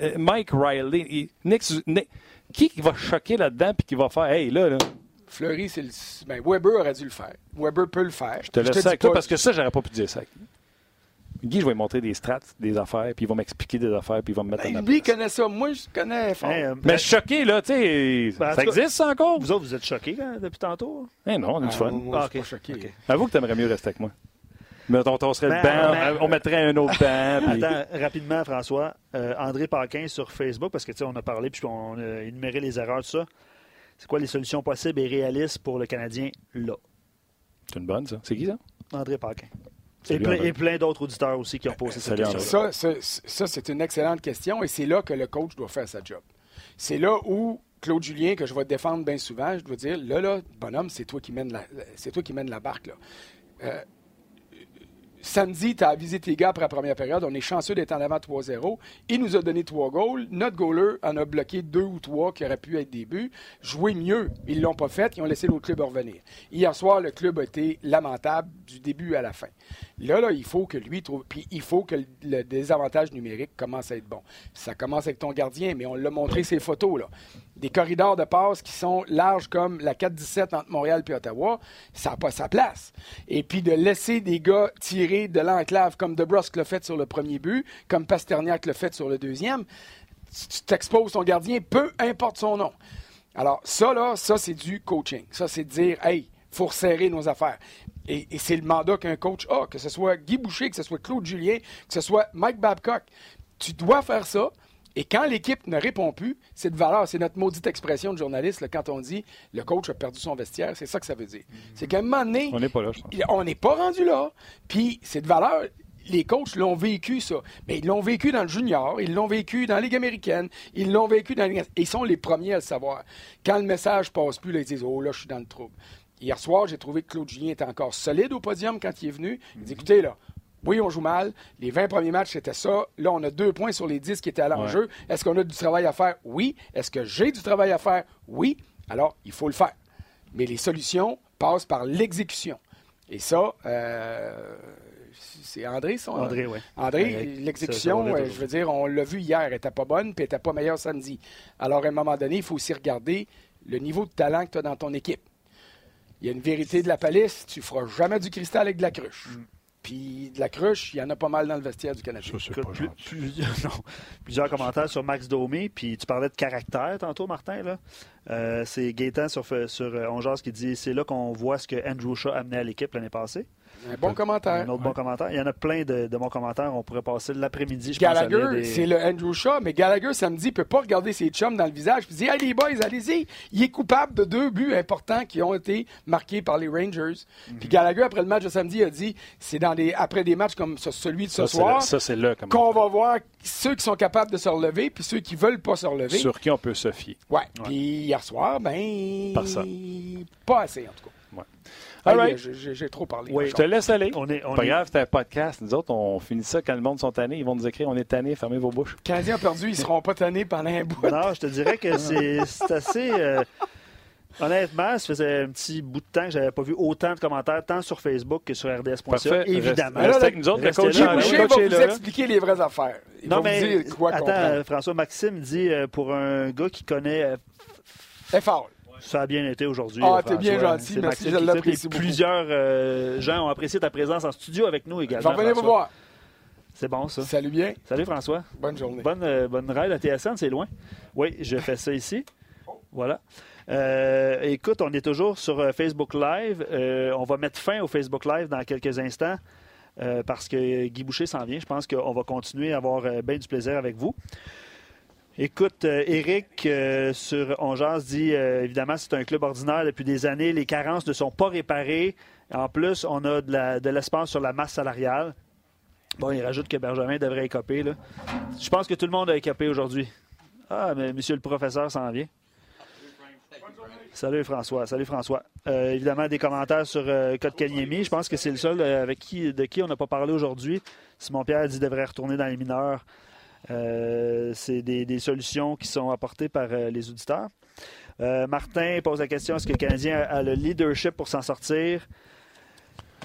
euh, Mike Riley, Nick, Nick qui va choquer là-dedans puis qui va faire Hey, là, là? Fleury, c'est le. Ben, Weber aurait dû le faire. Weber peut le faire. Je te laisse ça avec toi parce que ça, j'aurais pas pu dire ça. Guy, je vais lui montrer des strats, des affaires, puis il va m'expliquer des affaires, puis il va me mettre ben, en Lui, il connaît ça. Moi, je connais fort. Euh, mais choqué, là, tu sais, ben, ça existe ça encore? Vous autres, vous êtes choqués depuis tantôt? Eh non, on est du fun. Moi, ah, pas choqué. Avoue que tu aimerais mieux rester avec moi. Mais on, serait le banc, on mettrait un autre banc. Attends, rapidement, François. Euh, André Paquin sur Facebook, parce que tu sais, on a parlé puis on a énuméré les erreurs, tout ça. C'est quoi les solutions possibles et réalistes pour le Canadien là? C'est une bonne, ça. C'est qui, ça? André Paquin. Et plein, et plein, d'autres auditeurs aussi qui ont posé cette question. Ça, ça c'est une excellente question et c'est là que le coach doit faire sa job. C'est là où Claude Julien, que je vais défendre bien souvent, je dois dire, là, là, bonhomme, c'est toi qui mène la, c'est toi qui mène la barque, là. Euh, Samedi, tu as avisé tes gars après la première période. On est chanceux d'être en avant 3-0. Il nous a donné trois goals. Notre goaler en a bloqué deux ou trois qui auraient pu être des buts. Jouer mieux. Ils l'ont pas fait. Ils ont laissé l'autre club revenir. Hier soir, le club a été lamentable du début à la fin. Là, là, il faut que lui trouve. Puis il faut que le désavantage numérique commence à être bon. Ça commence avec ton gardien, mais on l'a montré ces photos, là. Des corridors de passe qui sont larges comme la 4-17 entre Montréal et Ottawa, ça n'a pas sa place. Et puis de laisser des gars tirer de l'enclave comme DeBrusque l'a fait sur le premier but, comme Pasterniak l'a fait sur le deuxième, tu t'exposes ton gardien, peu importe son nom. Alors, ça, là, ça, c'est du coaching. Ça, c'est de dire, hey, faut resserrer nos affaires. Et, c'est le mandat qu'un coach a, que ce soit Guy Boucher, que ce soit Claude Julien, que ce soit Mike Babcock. Tu dois faire ça. Et quand l'équipe ne répond plus, c'est de valeur. C'est notre maudite expression de journaliste quand on dit le coach a perdu son vestiaire. C'est ça que ça veut dire. C'est qu'à un moment donné. On n'est pas là, On n'est pas rendu là. Puis c'est de valeur les coachs l'ont vécu, ça. Mais ils l'ont vécu dans le junior, ils l'ont vécu dans la Ligue américaine, ils l'ont vécu dans la Ligue... Et ils sont les premiers à le savoir. Quand le message passe plus, là, ils disent Oh là, je suis dans le trouble. Hier soir, j'ai trouvé que Claude Julien était encore solide au podium quand il est venu. Il dit mhm. écoutez, là, oui, on joue mal. Les 20 premiers matchs, c'était ça. Là, on a deux points sur les 10 qui étaient à l'enjeu. Est-ce qu'on a du travail à faire? Oui. Est-ce que j'ai du travail à faire? Oui. Alors, il faut le faire. Mais les solutions passent par l'exécution. Et ça, euh, c'est André, son André, oui. André, l'exécution, je veux dire, on l'a vu hier, elle n'était pas bonne, puis elle n'était pas meilleure samedi. Alors, à un moment donné, il faut aussi regarder le niveau de talent que tu as dans ton équipe. Il y a une vérité de la palisse, tu feras jamais du cristal avec de la cruche. Mm. Puis de la cruche, il y en a pas mal dans le vestiaire du Canadien. Ça, c'est Écoute, pas plus- gentil. plus- non, plusieurs commentaires sur Max Domi, puis tu parlais de caractère tantôt, Martin. Là. Euh, c'est Gaétan sur, sur euh, Ongeas qui dit c'est là qu'on voit ce que Andrew Shaw amenait à l'équipe l'année passée. Un bon commentaire. Un autre bon commentaire. Il y en a plein de, de bons commentaires. On pourrait passer l'après-midi, Gallagher, des- c'est le Andrew Shaw, mais Gallagher, samedi, peut pas regarder ses chums dans le visage et dire Hey les boys, allez-y. Il est coupable de deux buts importants qui ont été marqués par les Rangers. Mhm. Puis Gallagher, après le match de samedi, a dit c'est dans des, après des matchs comme ce- celui de ce Ça, soir qu'on va voir ceux qui sont capables de se relever puis ceux qui veulent pas se relever. Sur qui on peut se fier. Ouais. Puis hier soir, ben. Personne. Pas assez, en tout cas. Ouais. All right. j'ai- J'ai trop parlé. Oui. Je te laisse aller. On est, on Pas est- grave, c'est un podcast. Nous autres, on finit ça quand le monde sont tannés. Ils vont nous écrire on est tannés, fermez vos bouches. Les Canadiens ont perdu, ils seront pas tannés pendant un bout. Non, je te dirais que c'est assez. euh, honnêtement, ça faisait un petit bout de temps que j'avais pas vu autant de commentaires, tant sur Facebook que sur RDS.ca. Évidemment. Reste, avec nous autres. Le restez coach, là. va vous là. expliquer les vraies affaires. Il Non, va mais vous dire quoi attends, comprendre. euh, François Maxime dit euh, pour un gars qui connaît, euh. Ça a bien été aujourd'hui. Ah, t'es bien gentil, merci, je l'apprécie beaucoup. Plusieurs euh, gens ont apprécié ta présence en studio avec nous également. vais venir vous voir. C'est bon ça. Salut bien. Salut François. Bonne journée. Bonne, euh, bonne ride à TSN, c'est loin. Oui, je fais ça ici. Voilà. Euh, écoute, on est toujours sur euh, Facebook Live. On va mettre fin au Facebook Live dans quelques instants parce que Guy Boucher s'en vient. Je pense qu'on va continuer à avoir bien du plaisir avec vous. Écoute, euh, Eric euh, sur On Jase dit euh, évidemment, c'est un club ordinaire depuis des années. Les carences ne sont pas réparées. En plus, on a de l'espace sur la masse salariale. Bon, il rajoute que Benjamin devrait écoper. Je pense que tout le monde a écopé aujourd'hui. Ah, mais monsieur le professeur s'en vient. Salut François. Salut François. Euh, évidemment, des commentaires sur euh, Code. Je pense que c'est le seul euh, avec qui, de qui on n'a pas parlé aujourd'hui. Simon Pierre dit devrait retourner dans les mineurs. Euh, c'est des, des solutions qui sont apportées par euh, les auditeurs. Euh, Martin pose la question est-ce que le Canadien a, a le leadership pour s'en sortir?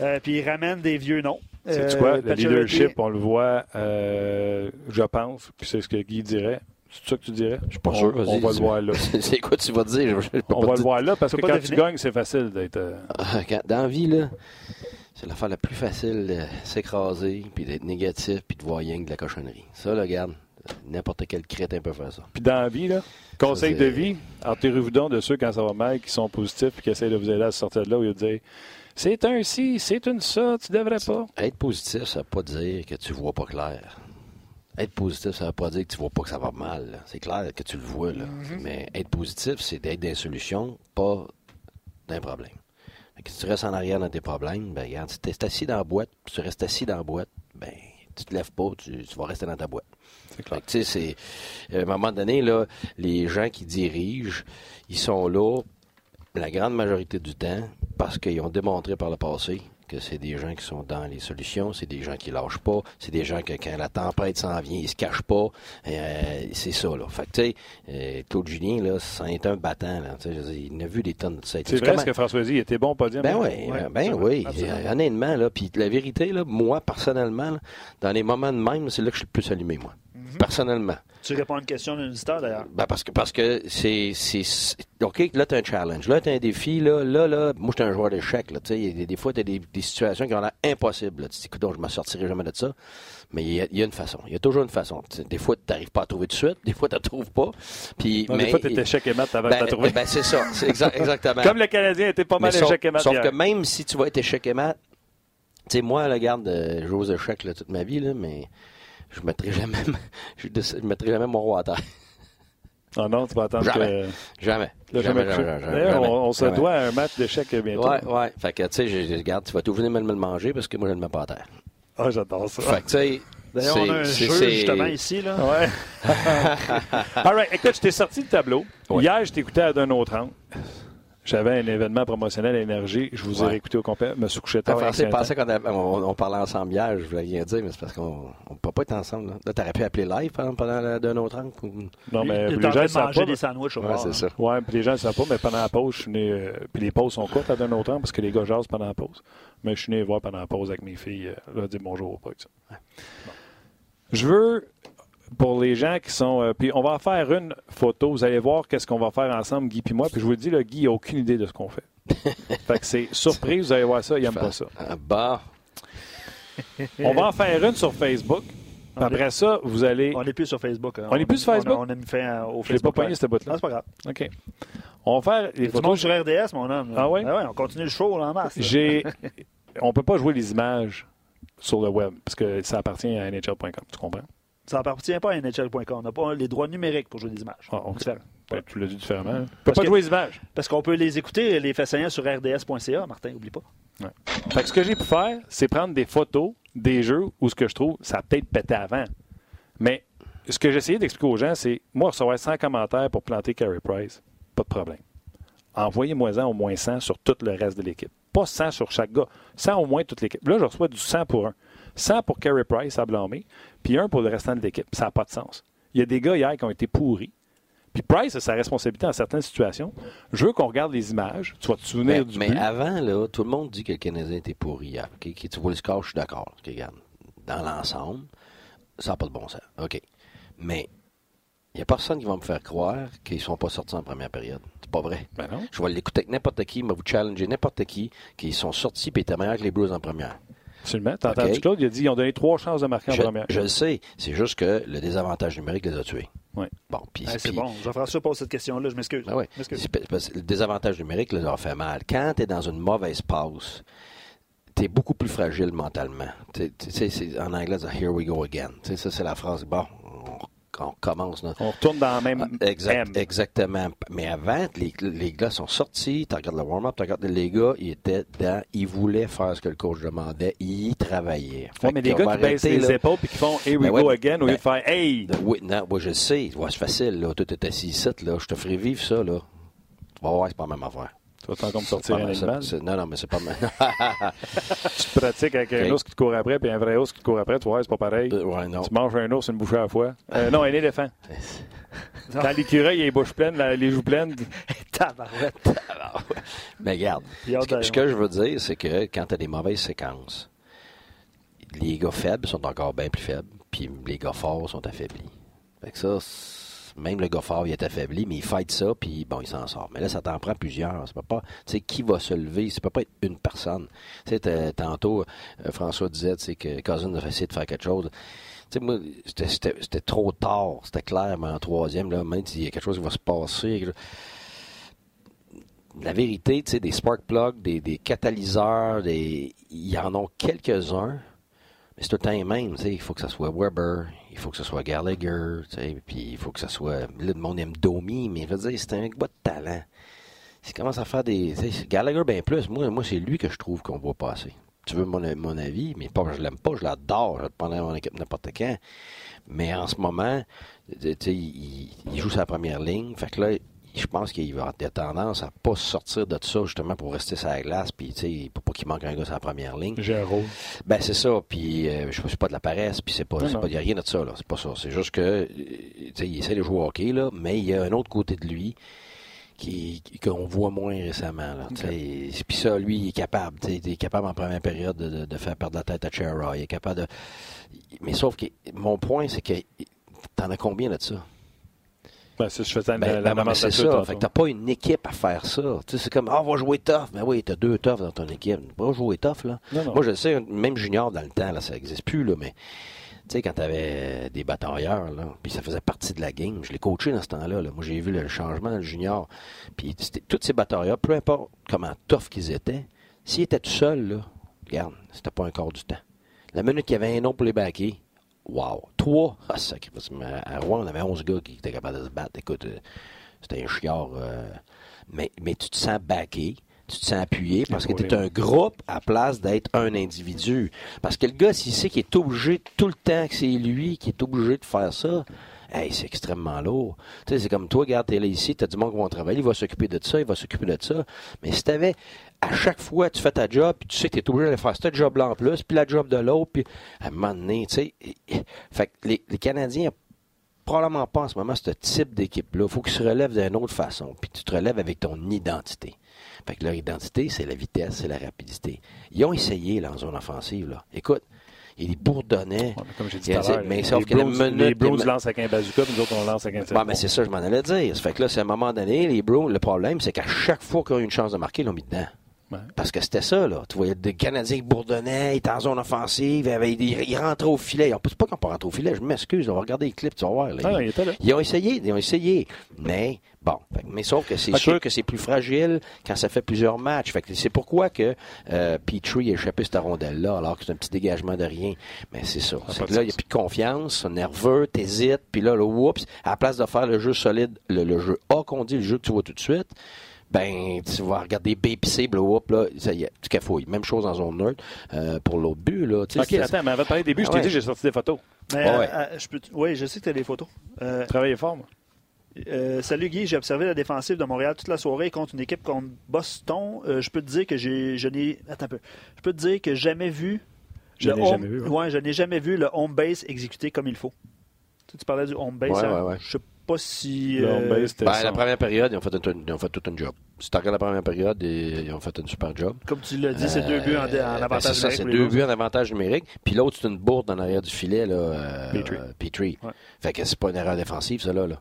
Euh, Puis il ramène des vieux noms. C'est Euh, quoi? Le leadership, on le voit, euh, je pense, puis c'est ce que Guy dirait. C'est ça que tu dirais? Je suis pas sûr, vas-y, On va le voir là. c'est quoi tu vas dire? Je On va le voir là parce que quand tu gagnes, c'est facile d'être. euh, Ah, Dans la vie, là, c'est l'affaire la plus facile de s'écraser, puis d'être négatif, puis de voir rien que de la cochonnerie. Ça, là, regarde, n'importe quel crétin peut faire ça. Puis dans la vie, là, conseil Ça, de vie, enterrez-vous donc de ceux quand ça va mal, qui sont positifs et qui essayent de vous aider à sortir de là au lieu de dire c'est un ci, c'est une ça, tu devrais pas. Être positif, ça ne veut pas dire que tu vois pas clair. Être positif, ça ne veut pas dire que tu vois pas que ça va mal. C'est clair que tu le vois. Là. Mais être positif, c'est d'être des solutions, pas d'un problème. Que si tu restes en arrière dans tes problèmes, ben regarde, si tu es assis dans la boîte, puis tu restes assis dans la boîte, ben tu te lèves pas, tu, tu vas rester dans ta boîte. C'est que, tu sais. À un moment donné, là, les gens qui dirigent, ils sont là la grande majorité du temps parce qu'ils ont démontré par le passé que c'est des gens qui sont dans les solutions, c'est des gens qui lâchent pas, c'est des gens que quand la tempête s'en vient, ils se cachent pas. Euh, c'est ça, là. Fait que, tu sais, euh, Claude Julien, là, c'en est un battant, là. Dire, il a vu des tonnes de. C'est vrai ce que François dit, il était bon au podium. Ben hein? oui, Ouais, ben oui. vrai, absolument. Euh, honnêtement, là, puis la vérité, là, moi, personnellement, là, dans les moments de même, c'est là que je suis le plus allumé, moi. Mhm. Personnellement. Tu réponds à une question d'un auditeur d'ailleurs. Ben parce que parce que c'est OK, là t'as un challenge, là t'as un défi là, là là, moi j'étais un joueur d'échecs tu des, des fois t'as des, des situations qui ont l'air impossibles. Tu te dis écoute, donc, je m'en sortirai jamais de ça. Mais il y, a, il y a une façon, il y a toujours une façon. Tu Des fois tu n'arrives pas à trouver tout de suite, des fois tu ne trouves pas. Puis Non, mais des fois, tu étais échec et mat avant de ben, la trouver. ben, c'est ça, c'est exa- exactement. Comme le Canadien était pas mal Mais échec et mat. sauf hier. que même si tu vas être échec et mat, tu sais, moi, regarde, euh, je joue aux échecs là, toute ma vie, là, mais je ne mettrai jamais, je, je mettrai jamais mon roi à terre. Ah non, tu vas attendre Jamais. que. Jamais. Là, jamais on, on se jamais. doit à un match d'échecs bientôt. Ouais, ouais. Fait que, tu sais, je- je- regarde, tu vas tout venir me le manger parce que moi, je ne le mets pas à terre. Ah, j'adore ça. Fait que, tu sais. D'ailleurs, on a un jeu justement ici. Là. Ouais. All right. Écoute, je t'ai sorti le tableau. Ouais. Hier, je t'écoutais à d'un autre angle. J'avais un événement promotionnel à Énergie. Je vous ai Ouais. réécouté au complet. Je me suis couché tard. qu'on avait- on, on parlait ensemble hier, je voulais rien dire, mais c'est parce qu'on ne peut pas être ensemble. Là, là t'aurais pu appeler live exemple, pendant la- d'un autre angle. ou- Non, mais les gens ne savent pas. des sandwichs au Ouais, c'est hein. ça. Ouais, puis les gens ne savent pas, mais pendant la pause, je suis venu. euh, puis les pauses sont courtes à d'un autre temps parce que les gars jasent pendant la pause. Mais je suis venu voir pendant la pause avec mes filles, euh, là, dire bonjour au pas que ça. Je veux, pour les gens qui sont. euh, puis on va en faire une photo. Vous allez voir qu'est-ce qu'on va faire ensemble, Guy puis moi. Puis je vous le dis, là, Guy n'a aucune idée de ce qu'on fait. fait que c'est surprise, vous allez voir ça, il n'aime pas ça. Ah, bah, On va en faire une sur Facebook. On Après ça, vous allez. On n'est plus sur Facebook. hein. On est plus sur Facebook? On a, on a mis fin au Je l'ai pas Facebook. pogné, cette bout-là. Non, c'est pas grave. OK. On va faire les photos. sur RDS, mon homme. là. Ah ouais? on continue le show là, en masse. là. J'ai. On peut pas jouer les images sur le web parce que ça appartient à NHL.com. Tu comprends? Ça appartient pas à NHL.com. On n'a pas les droits numériques pour jouer des images. Ah, ok. Différent. Ouais, tu l'as dit différemment. On peut Parce pas que- jouer les images. Parce qu'on peut les écouter, les faits saillants sur rds.ca, Martin, oublie pas. Fait que ce que j'ai pu faire, c'est prendre des photos des jeux où ce que je trouve, ça a peut-être pété avant. Mais ce que j'ai essayé d'expliquer aux gens, c'est moi, recevoir 100 commentaires pour planter Carey Price, pas de problème. Envoyez-moi-en au moins 100 sur tout le reste de l'équipe. Pas 100 sur chaque gars, 100 au moins toute l'équipe. Là, je reçois du 100 pour un. 100 pour Carey Price à blâmer, puis un pour le restant de l'équipe. Ça n'a pas de sens. Il y a des gars hier qui ont été pourris. Puis Price a sa responsabilité dans certaines situations. Je veux qu'on regarde les images. Tu vas te souvenir Mais, du mais but. avant, là, tout le monde dit que le Canadien était pourri hier. OK? Que Tu vois le score, je suis d'accord. Regarde. Dans l'ensemble, ça n'a pas de bon sens. OK? Mais il n'y a personne qui va me faire croire qu'ils ne sont pas sortis en première période. C'est pas vrai. Ben non. Je vais l'écouter avec n'importe qui, mais vous challenger n'importe qui, qu'ils sont sortis et étaient meilleurs que les Blues en première. Absolument. T'as OK. entendu Claude? Il a dit qu'ils ont donné trois chances de marquer en Je, première. je le sais. C'est juste que le désavantage numérique les a tués. Oui. Bon, puis Ouais, c'est bon. Jean-François pose cette question-là, je m'excuse. Ben oui. Le désavantage numérique leur a fait mal. Quand tu es dans une mauvaise passe, tu es beaucoup plus fragile mentalement. Tu sais, c'est- en anglais, c'est Here we go again. Tu sais, ça, c'est la phrase. Bon, on, commence. notre- On retourne dans la même Ah, exact-. Exactement. Mais avant, les, les gars sont sortis, tu regardes le warm-up, tu regardes les gars, ils étaient dedans, ils voulaient faire ce que le coach demandait, ils y travaillaient. Ouais, mais les gars qui baissent les là. épaules et qui font Here we Ben go again au lieu ben- de faire Hey! Ben Oui, non, moi je le sais. Ouais, c'est facile, là. Tout est assis ici, là. Je te ferai vivre ça, là. Tu vas voir, c'est pas la même affaire. Tu vas encore me sortir un animal. non, non, mais c'est pas mal. Tu te pratiques avec un ours qui te court après puis un vrai ours qui te court après. Tu vois, c'est pas pareil. Euh, ouais, non. Tu manges un ours une bouchée à la fois. Euh, non, un éléphant. Dans l'écureuil, il y a les bouches pleines, la- les joues pleines. Tabarouette. Mais regarde, ce que, ce que je veux dire, c'est que quand tu as des mauvaises séquences, les gars faibles sont encore bien plus faibles, puis les gars forts sont affaiblis. Fait que ça, même le gars fort, il est affaibli, mais il fight ça, puis bon, il s'en sort. Mais là, ça t'en prend plusieurs. Ça pas, tu sais, qui va se lever? Ça peut pas être une personne. Tu sais, tantôt, euh, François disait, que Cousin a essayé de faire quelque chose. Moi, c'était- trop tard. C'était clair, mais en troisième, là, même s'il y a quelque chose qui va se passer, la vérité, tu sais, des spark plugs, des, catalyseurs, des, il y en a quelques-uns, mais c'est tout le temps les mêmes. tu sais. Il faut que ce soit Weber, il faut que ce soit Gallagher, puis il faut que ce soit. Là, le monde aime Domi, mais je veux dire, c'est un gars de talent. Il commence à faire des. Gallagher, bien plus. Moi, moi c'est lui que je trouve qu'on voit passer. Tu veux mon, mon avis, mais pas je l'aime pas, je l'adore. Je vais te prendre mon équipe n'importe quand. Mais en ce moment, il, il joue sa première ligne. Fait que là, je pense qu'il va avoir tendance à pas sortir de ça justement pour rester sur la glace, puis tu sais, pour pas qu'il manque un gars sur la première ligne. J'ai un rôle. Ben c'est ça, puis euh, je c'est pas de la paresse, puis c'est pas, Non, c'est non. pas, y a rien de ça là, c'est pas ça. C'est juste que, euh, tu sais, il essaie de jouer au hockey là, mais il y a un autre côté de lui qui qu'on voit moins récemment là. tu sais. Puis ça, lui, il est capable, tu sais, il est capable en première période de, de- de faire perdre la tête à Chera, il est capable de. Mais sauf que mon point, c'est que t'en as combien de ça? Ben, si je faisais Ben, la, ben, la mais c'est ça. tantôt. Fait que t'as pas une équipe à faire ça. Tu sais, c'est comme, ah, on va jouer tough. Ben oui, t'as deux tough dans ton équipe. Pas jouer tough, là. Non, non. Moi, je sais, même junior dans le temps, là, ça existe plus, là, mais. Tu sais, quand t'avais des batailleurs, là, puis ça faisait partie de la game, je l'ai coaché dans ce temps-là. Là. Moi, j'ai vu le changement dans le junior. Puis tous ces batailleurs, peu importe comment tough qu'ils étaient, s'ils étaient tout seuls, là, regarde, c'était pas un quart du temps. La minute qu'il y avait un nom pour les baquer, wow. Trois, ah, sacré. parce que, À Rouen, on avait 11 gars qui étaient capables de se battre. Écoute, euh, c'était un chiard. euh, mais, mais tu te sens baqué. Tu te sens appuyé parce que tu es un groupe à place d'être un individu. Parce que le gars, s'il sait qu'il est obligé tout le temps que c'est lui qui est obligé de faire ça, hey, c'est extrêmement lourd. Tu sais, c'est comme toi, regarde, t'es là ici, t'as du monde qui va travailler, il va s'occuper de ça, il va s'occuper de ça. Mais si t'avais, à chaque fois, tu fais ta job, puis tu sais que t'es obligé de faire ce job-là en plus, puis la job de l'autre, puis à un moment donné, tu sais, fait que les, les Canadiens probablement pas en ce moment ce type d'équipe-là. Il faut qu'ils se relèvent d'une autre façon. Puis tu te relèves avec ton identité. Fait que leur identité, c'est la vitesse, c'est la rapidité. Ils ont essayé là, en zone offensive. Là. Écoute, ils bourdonnaient. Ouais, comme j'ai dit Il tout à mais sauf que les les- lancent avec un bazooka, puis nous autres, on lance avec un téléphone. mais c'est ça, je m'en allais dire. Ça fait que là, c'est à un moment donné, les Browns, le problème, c'est qu'à chaque fois qu'ils ont eu une chance de marquer, ils l'ont mis dedans. Ouais. Parce que c'était ça, là. Tu voyais des Canadiens qui bourdonnaient, ils étaient en zone offensive, ils, rentraient au filet. C'est pas qu'on peut rentrer au filet, je m'excuse, on va regarder les clips, tu vas voir. là. Ah, Ils- là. ont essayé, ils ont essayé. Mais bon, mais sauf que c'est sûr que c'est plus fragile quand ça fait plusieurs matchs. Fait que c'est pourquoi que euh, Petrie a échappé cette rondelle-là, alors que c'est un petit dégagement de rien. Mais c'est ça. C'est que là, il n'y a plus de confiance, nerveux, t'hésites, puis là, le whoops, à la place de faire le jeu solide, le, le jeu A qu'on dit, le jeu que tu vois tout de suite, ben, tu vas regarder B pis C, blow up, là, ça y est, tu cafouilles. Même chose en zone neutre euh, pour l'autre but, là. OK, attends, mais avant de parler des buts, je Ah t'ai ouais. dit que j'ai sorti des photos. Mais, Ouais, euh, ouais. euh, je peux t- oui, je sais que tu as des photos. Euh, Travaillez fort, moi. euh, salut Guy, j'ai observé la défensive de Montréal toute la soirée contre une équipe contre Boston. Euh, je peux te dire que j'ai, je n'ai, attends un peu. Je peux te dire que jamais vu. Je n'ai home- jamais vu, ouais. ouais, je n'ai jamais vu le home base exécuté comme il faut. Tu, sais, tu parlais du home base. Ouais, hein? ouais, ouais. Je sais pas si. Home euh, Ben, la première période, ils ont fait, un, ils ont fait tout un job. Si tu regardes la première période, ils ils ont fait un super job. comme tu l'as dit, c'est deux buts en, en Euh, ben, avantage c'est ça, numérique c'est deux buts en avantage numérique. Puis l'autre, c'est une bourde en arrière du filet, là. Euh, Petrie. euh, Petrie. Ouais. Fait que c'est pas une erreur défensive, ça, là. là.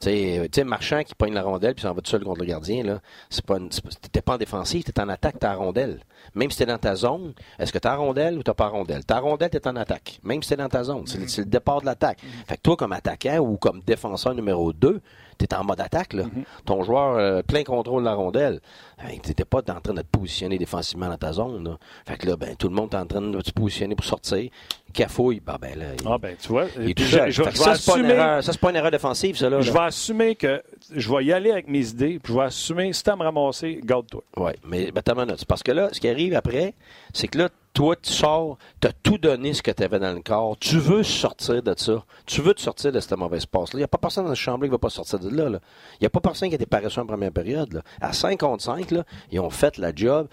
Tu sais, tu sais, Marchand qui pogne la rondelle puis s'en va tout seul contre le gardien, là. C'est pas t'étais pas en défensive, t'es en attaque, t'as la rondelle. Même si t'es dans ta zone, est-ce que t'as la rondelle ou t'as pas rondelle? T'as la rondelle, t'es en attaque. Même si t'es dans ta zone. C'est le- c'est le départ de l'attaque. Fait que toi, comme attaquant ou comme défenseur numéro 2, t'es en mode attaque, là. Ton joueur, euh, plein contrôle de la rondelle. Fait que T'étais pas en train de te positionner défensivement dans ta zone, là. Fait que là, ben, tout le monde est en train de se positionner pour sortir. Cafouille, ben, ben là, il, Ah, ben, tu vois. il est puis tout je, seul. je- Fait que je vais ça, c'est pas une assumer- erreur- ça, c'est pas une erreur défensive, ça, là. Je vais assumer que je vais y aller avec mes idées, puis je vais assumer, si t'as à me ramasser, garde-toi. Oui, mais ben, t'as ma note. C'est Parce que là, ce qui arrive après, c'est que là, toi, tu sors, tu as tout donné ce que tu avais dans le corps. Tu veux sortir de ça. Tu veux te sortir de cette mauvaise passe-là. Il n'y a pas personne dans ce chambre qui ne va pas sortir de là. Il n'y a pas personne qui a été paresseux en première période. Là. À 5 contre 5, là, ils ont fait la job,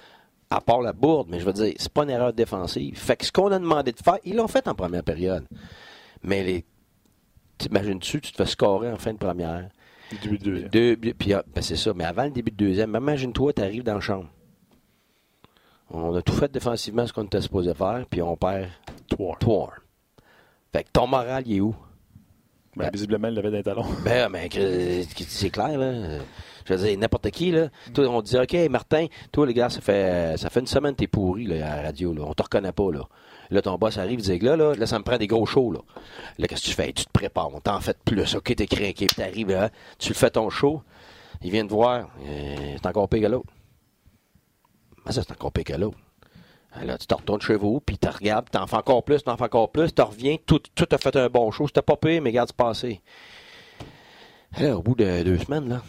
à part la bourde. Mais je veux dire, c'est pas une erreur défensive. Fait que ce qu'on a demandé de faire, ils l'ont fait en première période. Mais les. T'imagines-tu, tu te fais scorer en fin de première. Début de deuxième. Deux, puis, ah, ben, c'est ça. Mais avant le début de deuxième, imagine-toi, tu arrives dans la chambre. On a tout fait défensivement ce qu'on était supposé faire, puis on perd Trois. 3 Fait que ton moral, il est où? Ben, visiblement, il avait des talons. Ben, ben, c'est clair, là. Je veux dire, n'importe qui, là. Toi, on dit, OK, Martin, toi, les gars, ça fait, ça fait une semaine que t'es pourri, là, à la radio, là. On te reconnaît pas, là. Là, ton boss arrive, il dit, là, là, là, ça me prend des gros shows, là. Là, qu'est-ce que tu fais? Tu te prépares, on t'en fait plus. OK, t'es craqué, puis t'arrives, là, tu le fais ton show. Il vient te voir, euh, c'est encore pire que l'autre. Mais ça, c'est encore pire que l'autre. Là, tu te retournes chez vous, puis tu regardes, t'en fais encore plus, t'en fais encore plus, tu reviens, tout, tout a fait un bon show. C'était pas pire, mais regarde, c'est passé. Là, au bout de deux semaines, là,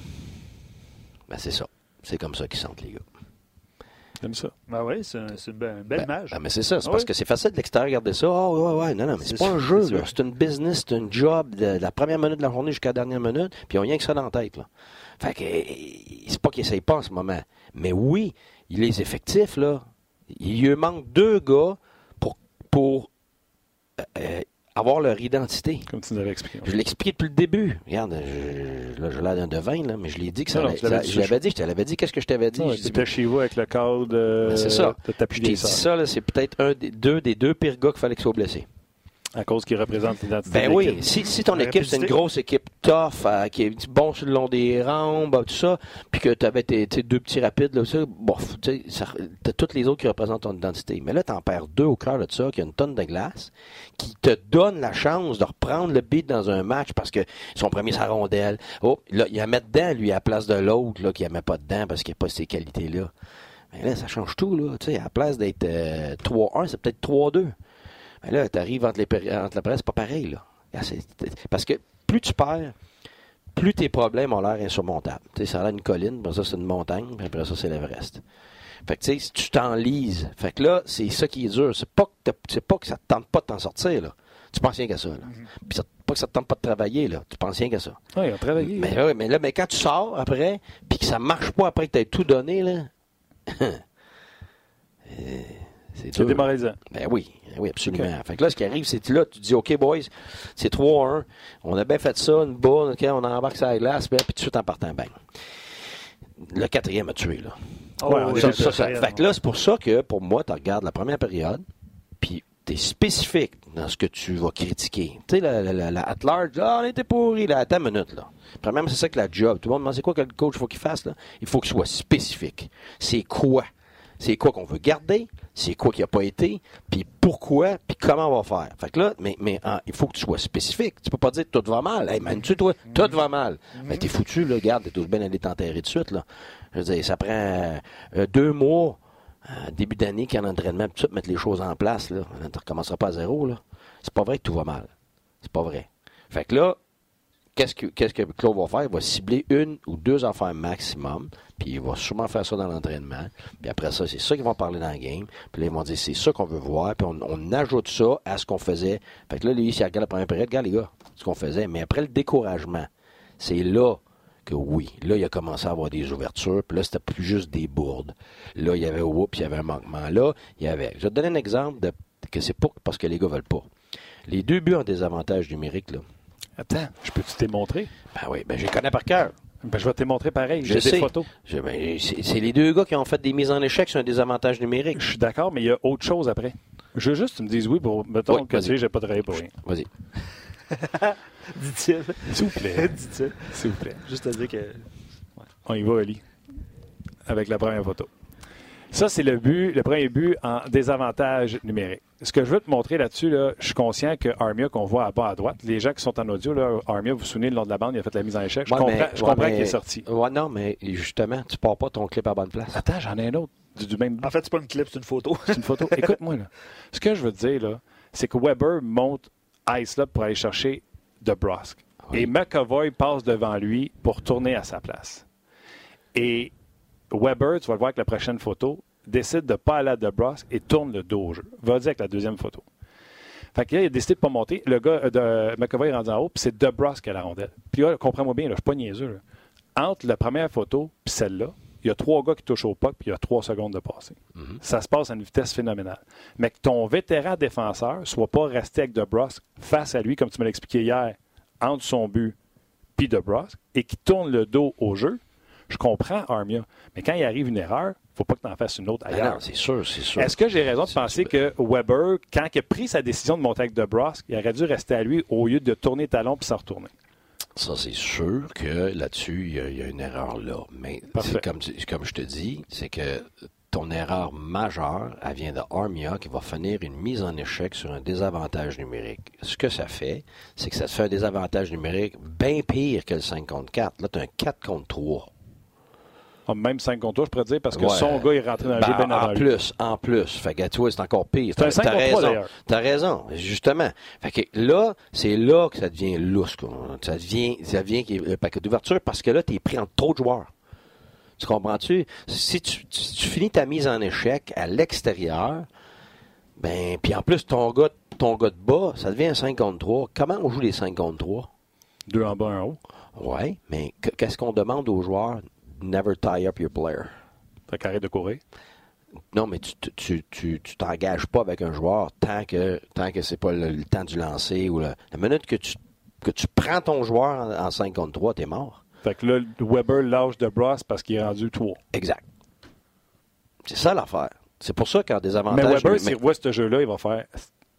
ben c'est ça. C'est comme ça qu'ils sentent, les gars. J'aime ça. Ben oui, c'est un- c'est une belle, Ben, image. ben, mais c'est ça, c'est Ah parce oui. que c'est facile de l'extérieur regarder ça. Ah, ouais, ouais, non, non, mais c'est pas un jeu, c'est là. sûr. C'est une business, c'est un job de, de la première minute de la journée jusqu'à la dernière minute, puis ils ont rien que ça dans la tête, là. Fait que, euh, c'est pas qu'ils essayent pas en ce moment. Mais oui, il les effectifs, là, il lui manque deux gars pour, pour euh, avoir leur identité. Comme tu nous avais expliqué. Je l'ai expliqué depuis le début. Regarde, je, là, je l'air d'un devin, là, mais je l'ai dit que ça. Non, allait- je l'avais dit, je te l'avais dit. Qu'est-ce que je t'avais dit? Non, Je dis, chez vous avec le code euh, Ben, c'est ça. de tapis je t'ai dit ça, là, c'est peut-être un des deux des deux pires gars qu'il fallait qu'ils soient blessés. À cause qu'il représente l'identité Ben de oui, si, si ton équipe c'est une grosse équipe tough, euh, qui est bon sur le long des rampes, tout ça, puis que tu avais tes, tes deux petits rapides, là, ça, bof, tu t'as toutes les autres qui représentent ton identité. Mais là, t'en perds deux au cœur de ça, qui a une tonne de glace, qui te donne la chance de reprendre le beat dans un match parce que son premier sa rondelle. Oh, là, il la met dedans, lui, à la place de l'autre, là, qui la met pas dedans parce qu'il n'a pas ces qualités-là. Mais là, ça change tout, là. Tu sais, à la place d'être euh, 3-1, c'est peut-être 3-2. Mais là, tu arrives entre, les entre la presse, c'est pas pareil, là. C'est- Parce que plus tu perds, plus tes problèmes ont l'air insurmontables. Tu sais, ça a l'air une colline, après ça, c'est une montagne, puis après ça, c'est l'Everest. Fait que, tu sais, tu t'enlises. Fait que là, c'est ça qui est dur. C'est pas que, c'est pas que ça te tente pas de t'en sortir, là. Tu penses rien qu'à ça, là. Puis ça- pas que ça te tente pas de travailler, là. Tu penses rien qu'à ça. Ouais, ils ont travaillé. Mais, ouais, mais là, mais quand tu sors après, puis que ça marche pas après que tu aies tout donné, là. euh, c'est démoralisant. Ben oui, ben oui, absolument. Fait que là, ce qui arrive, c'est que là, tu dis, OK, boys, c'est 3-1. On a bien fait ça, une bonne, OK, on embarque sur la glace, ben, puis tout de suite en partant, bang. Le quatrième a tué, là. Oh, Ouais, oui, Ça, fait que là, c'est pour ça que, pour moi, tu regardes la première période, puis tu es spécifique dans ce que tu vas critiquer. Tu sais, la, la, la, la at large, ah, on était pourri, là, attends une minute, là. Premièrement, c'est ça que la job. Tout le monde demande, c'est quoi que le coach faut qu'il fasse, là? Il faut qu'il soit spécifique. C'est quoi? C'est quoi qu'on veut garder, c'est quoi qui n'a pas été, puis pourquoi, puis comment on va faire. Fait que là, mais, mais hein, il faut que tu sois spécifique. Tu peux pas dire tout va mal. Hey, man, tu toi, tout va mal. Mais t'es foutu, là, garde, t'es tout bien aller t'enterrer de suite, là. Je veux dire, ça prend euh, deux mois, euh, début d'année, qu'il y a un entraînement, puis tout, mettre les choses en place, là. On ne recommencera pas à zéro, là. C'est pas vrai que tout va mal. C'est pas vrai. Fait que là, qu'est-ce que, Claude va faire? Il va cibler une ou deux affaires maximum, puis il va sûrement faire ça dans l'entraînement. Puis après ça, c'est ça qu'ils vont parler dans le game. Puis là, ils vont dire, c'est ça qu'on veut voir, puis on, ajoute ça à ce qu'on faisait. Fait que là, lui, s'il regarde la première période, regarde les gars, ce qu'on faisait. Mais après le découragement, c'est là que oui, là, il a commencé à avoir des ouvertures, puis là, c'était plus juste des bourdes. Là, il y avait puis il y avait un manquement. Là, il y avait. Je vais te donner un exemple de que c'est pas parce que les gars veulent pas. Les deux buts ont des avantages numériques, là. Attends, je peux-tu te les montrer? Ben oui, ben je les connais par cœur. Ben, je vais te montrer pareil. Je J'ai sais. des photos. Je- ben, c'est c'est les deux gars qui ont fait des mises en échec sur un désavantage numérique. Je suis d'accord, mais il y a autre chose après. Je veux juste que tu me dises oui pour. Mettons Oui, que tu j'ai pas travaillé pour rien. Vas-y. Dit-il. S'il vous plaît. Dit-il. S'il vous plaît. Juste à dire que. On y va, Oli. Avec la première photo. Ça, c'est le but, le premier but en désavantage numérique. Ce que je veux te montrer là-dessus, là, je suis conscient que Armia, qu'on voit à bas à droite, les gens qui sont en audio, là, Armia, vous vous souvenez, le long de la bande, il a fait la mise en échec. Je Ouais, comprends, mais- je ouais, comprends mais- qu'il est sorti. Ouais, non, mais justement, tu pars pas ton clip à bonne place. Attends, j'en ai un autre du, du même. En fait, c'est pas une clip, c'est une photo. C'est une photo. Écoute-moi, là. Ce que je veux te dire, là, c'est que Weber monte Ice pour aller chercher DeBrusque. Oui. Et McAvoy passe devant lui pour tourner à sa place. Et Weber, tu vas le voir avec la prochaine photo, décide de ne pas aller à DeBrusque et tourne le dos au jeu. Va-y avec la deuxième photo. Fait que là, il a décidé de ne pas monter. Le gars euh, de McAvoy est rendu en haut, puis c'est DeBrusque qui a la rondelle. Puis là, comprends-moi bien, là, je ne suis pas niaiseux. là. Entre la première photo et celle-là, il y a trois gars qui touchent au puck, puis il y a trois secondes de passé. Ça se passe à une vitesse phénoménale. Mais que ton vétéran défenseur soit pas resté avec DeBrusque face à lui, comme tu me l'as expliqué hier, entre son but puis DeBrusque, et qui tourne le dos au jeu, je comprends Armia. Mais quand il arrive une erreur, faut pas que tu en fasses une autre Ben ailleurs. c'est sûr, c'est sûr. Est-ce que j'ai raison de penser que Weber, quand il a pris sa décision de monter avec DeBrusque, il aurait dû rester à lui au lieu de tourner talon puis s'en retourner? Ça, c'est sûr que là-dessus, il y, a- il y a une erreur là. Mais comme, comme je te dis, c'est que ton erreur majeure, elle vient de Armia qui va finir une mise en échec sur un désavantage numérique. Ce que ça fait, c'est que ça te fait un désavantage numérique bien pire que le 5 contre 4. Là, tu as un 4 contre 3. Ah, Même 5 contre toi, je pourrais dire, parce que Ouais. son gars est rentré dans le Ben, jeu bien avant en plus, en plus. Fait que toi, c'est encore pire. T'as- 5 t'as contre trois, raison. T'as raison, justement. Fait que là, c'est là que ça devient lousse. Ça devient, ça devient le paquet d'ouverture parce que là, t'es pris entre trop de joueurs. Tu comprends-tu? Si tu, tu- tu finis ta mise en échec à l'extérieur, ben, puis en plus, ton gars, ton gars de bas, ça devient un 5 contre 3. Comment on joue les 5 contre 3? Deux en bas, un en haut. Ouais, mais que- qu'est-ce qu'on demande aux joueurs? Never tie up your player. Fait qu'arrête de courir. Non, mais tu tu, tu, tu, tu t'engages pas avec un joueur tant que tant que c'est pas le, le temps du lancer ou le- la minute que tu que tu prends ton joueur en, en 5 contre 3, t'es mort. Fait que là, Weber lâche de Bross parce qu'il est rendu 3. Exact. C'est ça l'affaire. C'est pour ça qu'en Mais désavantage. Weber, s'il voit ce jeu-là, il va faire.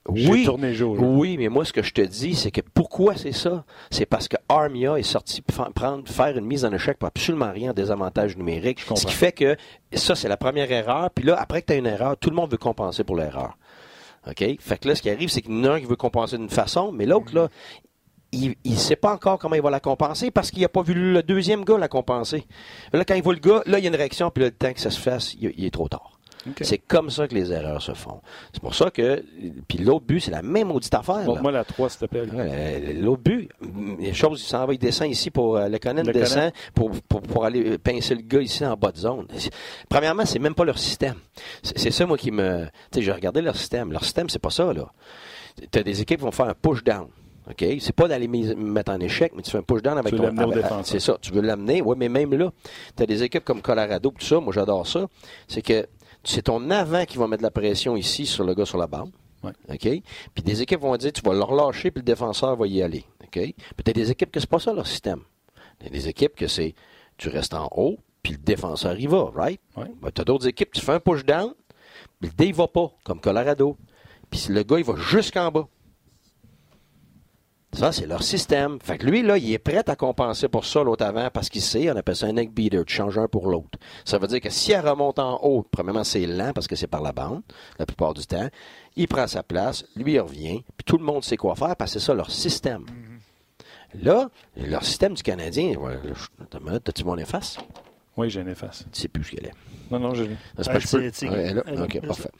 Oui, tourné oui, mais moi, ce que je te dis, c'est que pourquoi c'est ça? C'est parce que Armia est sorti prendre, faire une mise en échec pour absolument rien en désavantage numérique. Ce qui fait que ça, c'est la première erreur. Puis là, après que tu as une erreur, tout le monde veut compenser pour l'erreur. OK? Fait que là, ce qui arrive, c'est qu'il y en a un qui veut compenser d'une façon, mais l'autre, là, il ne sait pas encore comment il va la compenser parce qu'il n'a pas vu le deuxième gars la compenser. Là, quand il voit le gars, là, il y a une réaction, puis là, le temps que ça se fasse, il, il est trop tard. C'est comme ça que les erreurs se font. C'est pour ça que. Puis l'autre but, c'est la même audite affaire. Montre-moi la 3, s'il te plaît. Ouais, L'autre but, les choses, il s'en va, il descend ici pour euh, le Conan Le descend pour, pour, pour aller euh, pincer le gars ici en bas de zone. Premièrement, c'est même pas leur système. C'est ça, moi, qui me. Tu sais, j'ai regardé leur système. Leur système, c'est pas ça, là. Tu as des équipes qui vont faire un push-down. OK? C'est pas d'aller mis- mettre en échec, mais tu fais un push-down avec veux ton. C'est ça, tu veux l'amener. Oui, mais même là, tu as des équipes comme Colorado, tout ça, moi j'adore ça. C'est que c'est ton avant qui va mettre la pression ici sur le gars sur la bande. Ouais. OK? Puis des équipes vont dire, tu vas le relâcher, puis le défenseur va y aller. OK? Puis tu as des équipes que c'est pas ça leur système. Il y a des équipes que c'est, tu restes en haut, puis le défenseur y va, right? Ouais. Ben, tu as d'autres équipes, tu fais un push-down, puis le dé, il va pas, comme Colorado. Puis le gars, il va jusqu'en bas. Ça, c'est leur système. Fait que lui, là, il est prêt à compenser pour ça l'autre avant parce qu'il sait, on appelle ça un neck beater, tu changes un pour l'autre. Ça veut dire que si elle remonte en haut, premièrement, c'est lent parce que c'est par la bande, la plupart du temps. Il prend sa place, lui, il revient, puis tout le monde sait quoi faire parce que c'est ça leur système. Là, leur système du Canadien, t'as-tu mon efface? Oui, j'ai une efface. Tu sais plus ce qu'elle est. Non, non, je l'ai. Ça, c'est pas- là. OK, parfait.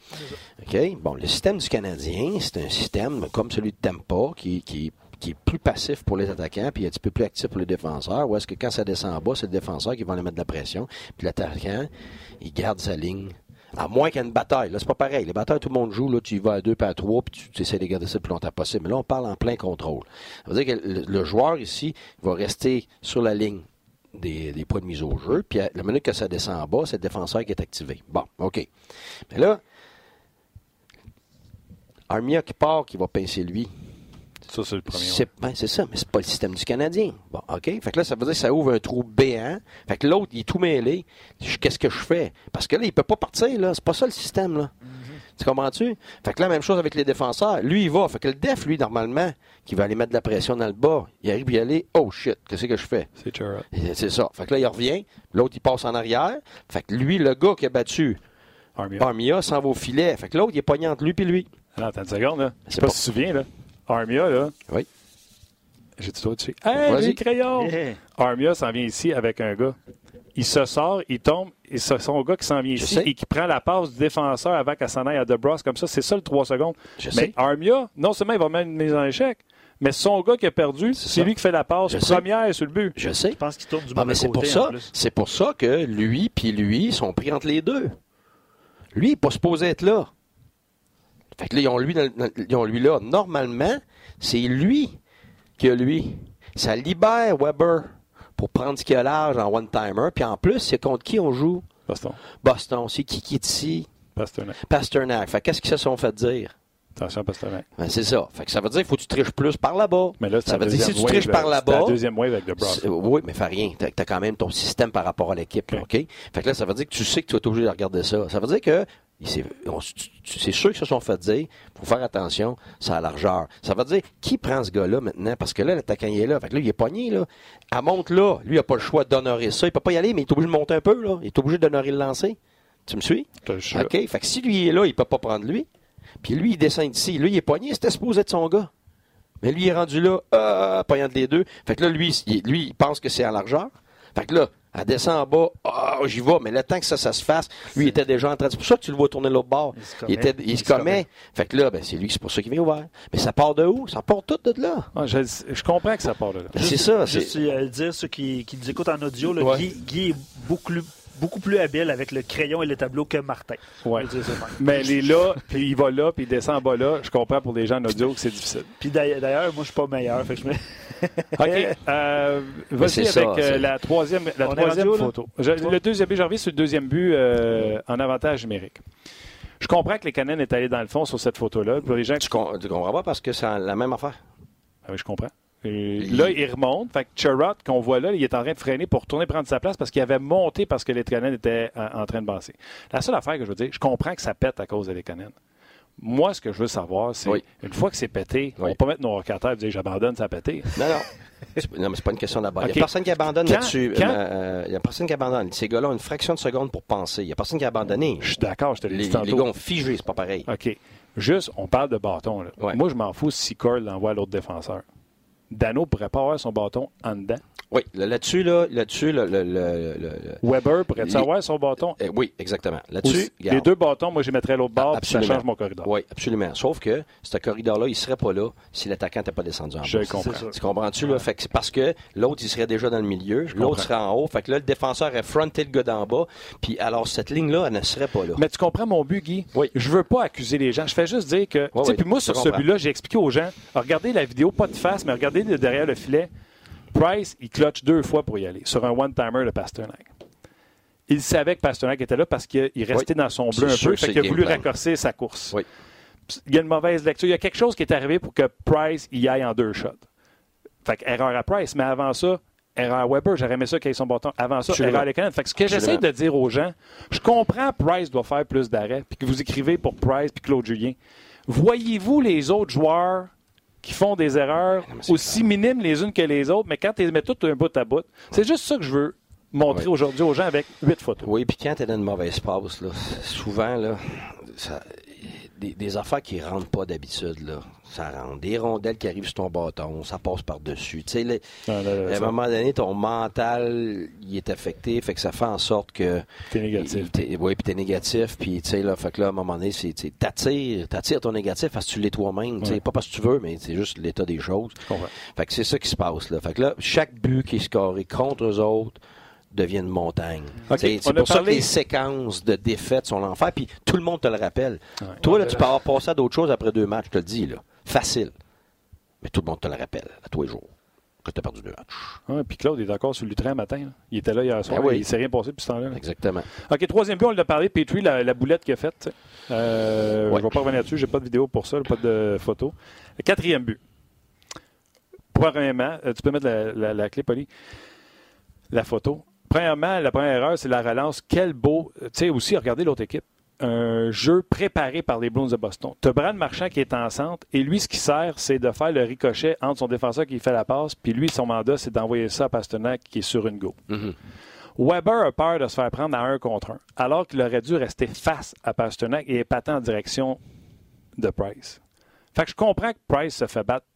OK. Bon, le système du Canadien, c'est un système comme celui de Tampa qui, qui, qui est plus passif pour les attaquants puis un petit peu plus actif pour les défenseurs. Ou est-ce que quand ça descend en bas, c'est le défenseur qui va aller mettre de la pression. Puis l'attaquant, il garde sa ligne. À moins qu'il y ait une bataille. Là, c'est pas pareil. Les batailles, tout le monde joue. Là, tu vas à deux, puis à trois, puis tu, essaies de garder ça le plus longtemps possible. Mais là, on parle en plein contrôle. Ça veut dire que le, joueur ici va rester sur la ligne des, des points de mise au jeu. Puis à la minute que ça descend en bas, c'est le défenseur qui est activé. Bon, OK. Mais là, Armia qui part, qui va pincer lui. Ça, c'est le premier. ouais. C'est ben, c'est ça, mais c'est pas le système du Canadien. Bon, OK. Fait que là, ça veut dire que ça ouvre un trou béant. Fait que l'autre, il est tout mêlé. Qu'est-ce que je fais? Parce que là, il peut pas partir, là. C'est pas ça le système, là. Tu comprends-tu? Fait que là, même chose avec les défenseurs. Lui, il va. Fait que le def, lui, normalement, qui va aller mettre de la pression dans le bas, il arrive à y aller. Oh shit, qu'est-ce que je fais? C'est C'est ça. Fait que là, il revient. L'autre, il passe en arrière. Fait que lui, le gars qui a battu Armia. Armia, s'en va au filet. Fait que l'autre, il est pogné entre lui et lui. Attends une seconde, là. Je sais pas pas- si tu te souviens, là. Armia, là. Oui. J'ai tout dessus. Hey, Vas-y. les crayons! Yeah. Armia s'en vient ici avec un gars. Il se sort, il tombe, et c'est son gars qui s'en vient Je ici sais. et qui prend la passe du défenseur avant qu'elle s'en aille à DeBrus comme ça. C'est ça le 3 secondes. Je mais sais. Armia, non seulement il va mettre une mise en échec, mais son gars qui a perdu, C'est lui qui fait la passe Je sais. première sur le but. Je sais. Je pense qu'il tourne du Ah, mauvais mais c'est pour côté, ça, c'est pour ça que lui puis lui sont pris entre les deux. Lui, il n'est pas supposé être là. Fait que là, ils ont lui, dans- dans- ils ont lui là. Normalement, c'est lui qui a lui. Ça libère Weber pour prendre ce qu'il a large en one-timer. Puis en plus, c'est contre qui on joue? Boston. Boston. C'est qui qui est ici? Pasternak. Pasternak. Fait qu'est-ce qu'ils se sont fait dire? Attention, Pasternak. Ben, c'est ça. Fait que ça veut dire qu'il faut que tu triches plus par là-bas. Mais là, ça veut dire que si tu triches par là-bas. la deuxième wave avec DeBrus. C'est- Oui, mais fais rien. Tu as, quand même ton système par rapport à l'équipe. OK. OK? Fait que là, ça veut dire que tu sais que tu es obligé de regarder ça. Ça veut dire que c'est sûr qu'ils se sont fait dire faut faire attention, c'est à largeur. Ça veut dire qui prend ce gars-là maintenant? Parce que là, l'attaquant il est là. Fait que là, il est pogné, là. Elle monte là. Lui, il n'a pas le choix d'honorer ça. Il peut pas y aller, mais il est obligé de monter un peu, là. Il est obligé d'honorer le lancer. Tu me suis? OK? Fait que si lui est là, il peut pas prendre lui. Puis lui, il descend d'ici. Lui, il est pogné. C'était supposé être son gars. Mais lui, il est rendu là, euh, pognant de les deux. Fait que là, lui, il, lui, il pense que c'est à largeur. Fait que là, elle descend en bas, ah, j'y vais. Mais le temps que ça, ça se fasse, lui, il était déjà en train de. C'est pour ça que tu le vois tourner l'autre bord. Il se Il, commet. était, il, Il se se commet. commet. Fait que là, ben, c'est lui, c'est pour ça qu'il vient ouvert. Mais ça part de où? Ça part tout de là. Ah, je, je comprends que ça part de là. C'est ça. Juste euh, dire ceux qui, qui nous écoutent en audio, là, Ouais. Guy, Guy est beaucoup, beaucoup plus habile avec le crayon et le tableau que Martin. Ouais. Mais il est là, puis il va là, puis il descend en bas là. Je comprends pour des gens en audio que c'est difficile. Puis d'ailleurs, moi, je suis pas meilleur. Fait que je mets... OK. Euh, Vas-y c'est avec ça, euh, la troisième, la On troisième photo. Je- le deuxième but, j'en reviens sur le deuxième but euh, en avantage numérique. Je comprends que les Canadiens est allé dans le fond sur cette photo-là. Pour les gens qui tu, com- tu comprends pas parce que c'est la même affaire? Ah oui, je comprends. Et là, il remonte. Fait que Chirot, qu'on voit là, il est en train de freiner pour retourner prendre sa place parce qu'il avait monté parce que les Canadiens étaient en, en train de passer. La seule affaire que je veux dire, je comprends que ça pète à cause des Canadiens. Moi, ce que je veux savoir, c'est Oui. une fois que c'est pété, on Oui. ne va pas mettre nos rocateurs et dire j'abandonne, ça a pété. Non, non. Non, mais c'est pas une question d'abord. Il n'y a personne qui abandonne là-dessus. quand- Euh, Il n'y a personne qui abandonne. Ces gars-là ont une fraction de seconde pour penser. Il n'y a personne qui a abandonné. Je suis d'accord, je te l'ai Les, dit les tantôt. gars ont figé, c'est pas pareil. OK. Juste, on parle de bâton. là. Ouais. Moi, je m'en fous si Cole l'envoie à l'autre défenseur. Dano pourrait pas avoir son bâton en dedans. Oui, là- là-dessus, là, là-dessus, le, le- le- le- le- Weber pourrait-il Les- avoir son bâton? eh, oui, exactement. Là-dessus, les deux bâtons, moi, je mettrais l'autre bord, puis ça change mon corridor. Oui, absolument. Sauf que ce corridor-là, il ne serait pas là si l'attaquant n'était pas descendu en bas. Je comprends. Tu comprends-tu, là? Fait que c'est parce que l'autre, il serait déjà dans le milieu, l'autre serait en haut. Fait que là, le défenseur a fronté le gars d'en bas. Puis alors, cette ligne-là, elle ne serait pas là. Mais tu comprends mon but, Guy? Oui. Je veux pas accuser les gens. Je fais juste dire que. tu sais, oui, puis moi, sur ce but-là, j'ai expliqué aux gens regardez la vidéo, pas de face, mais regardez de derrière le filet. Price, il clutch deux fois pour y aller, sur un one-timer de Pasternak. Il savait que Pasternak était là parce qu'il restait dans son bleu un sûr peu, fait qu'il a voulu plan. raccourcir sa course. Oui. Il y a une mauvaise lecture. Il y a quelque chose qui est arrivé pour que Price y aille en deux shots. Fait erreur à Price, mais avant ça, erreur à Weber, j'aurais aimé ça qu'il ait son bâton. Avant ça, erreur à Lekanen. Fait que ce que j'essaie de dire aux gens, je comprends Price doit faire plus d'arrêts, puis que vous écrivez pour Price puis Claude Julien. Voyez-vous les autres joueurs qui font des erreurs Non, aussi minimes les unes que les autres, mais quand tu les mets toutes un bout à bout, c'est juste ça que je veux montrer aujourd'hui aux gens avec huit photos. Oui, puis quand tu es dans une mauvaise passe, là, souvent, là, ça- des, des affaires qui rentrent pas d'habitude, là, ça rentre. Des rondelles qui arrivent sur ton bâton, ça passe par-dessus. Tu sais, à un moment donné, ton mental, il est affecté, fait que ça fait en sorte que... t'es négatif. Oui, puis t'es négatif, puis tu sais, là, fait que là, à un moment donné, c'est, t'attires, t'attires ton négatif parce que tu l'es toi-même, tu sais, Ouais. pas parce que tu veux, mais c'est juste l'état des choses. Fait que c'est ça qui se passe, là. Fait que là, chaque but qui est scoré contre eux autres devient une montagne. C'est, pour ça parlé- que les séquences de défaites sont l'enfer, puis tout le monde te le rappelle. Ouais. Toi, là, tu peux avoir passé à d'autres choses après deux matchs, je te le dis, là. Facile. Mais tout le monde te le rappelle à tous les jours que tu as perdu deux matchs. Ouais, puis Claude est encore sur le train matin. là. Il était là hier soir. Ben oui. Il s'est rien passé depuis ce temps-là. là. Exactement. OK, troisième but, on l'a parlé. Petrie, la, la boulette qu'il a faite. Euh, Ouais. Je ne vais pas revenir dessus. J'ai pas de vidéo pour ça, pas de photo. Quatrième but. Premièrement, euh, tu peux mettre la, la- la clé, Polly. La photo. Premièrement, la première erreur, c'est la relance. Quel beau. Tu sais, aussi, regardez l'autre équipe. Un jeu préparé par les Bruins de Boston. Tu as Brad Marchand qui est en centre et lui, ce qui sert, c'est de faire le ricochet entre son défenseur qui fait la passe, puis lui, son mandat, c'est d'envoyer ça à Pasternak qui est sur une go. Mhm. Weber a peur de se faire prendre à un contre un, alors qu'il aurait dû rester face à Pasternak et épater en direction de Price. Fait que je comprends que Price se fait battre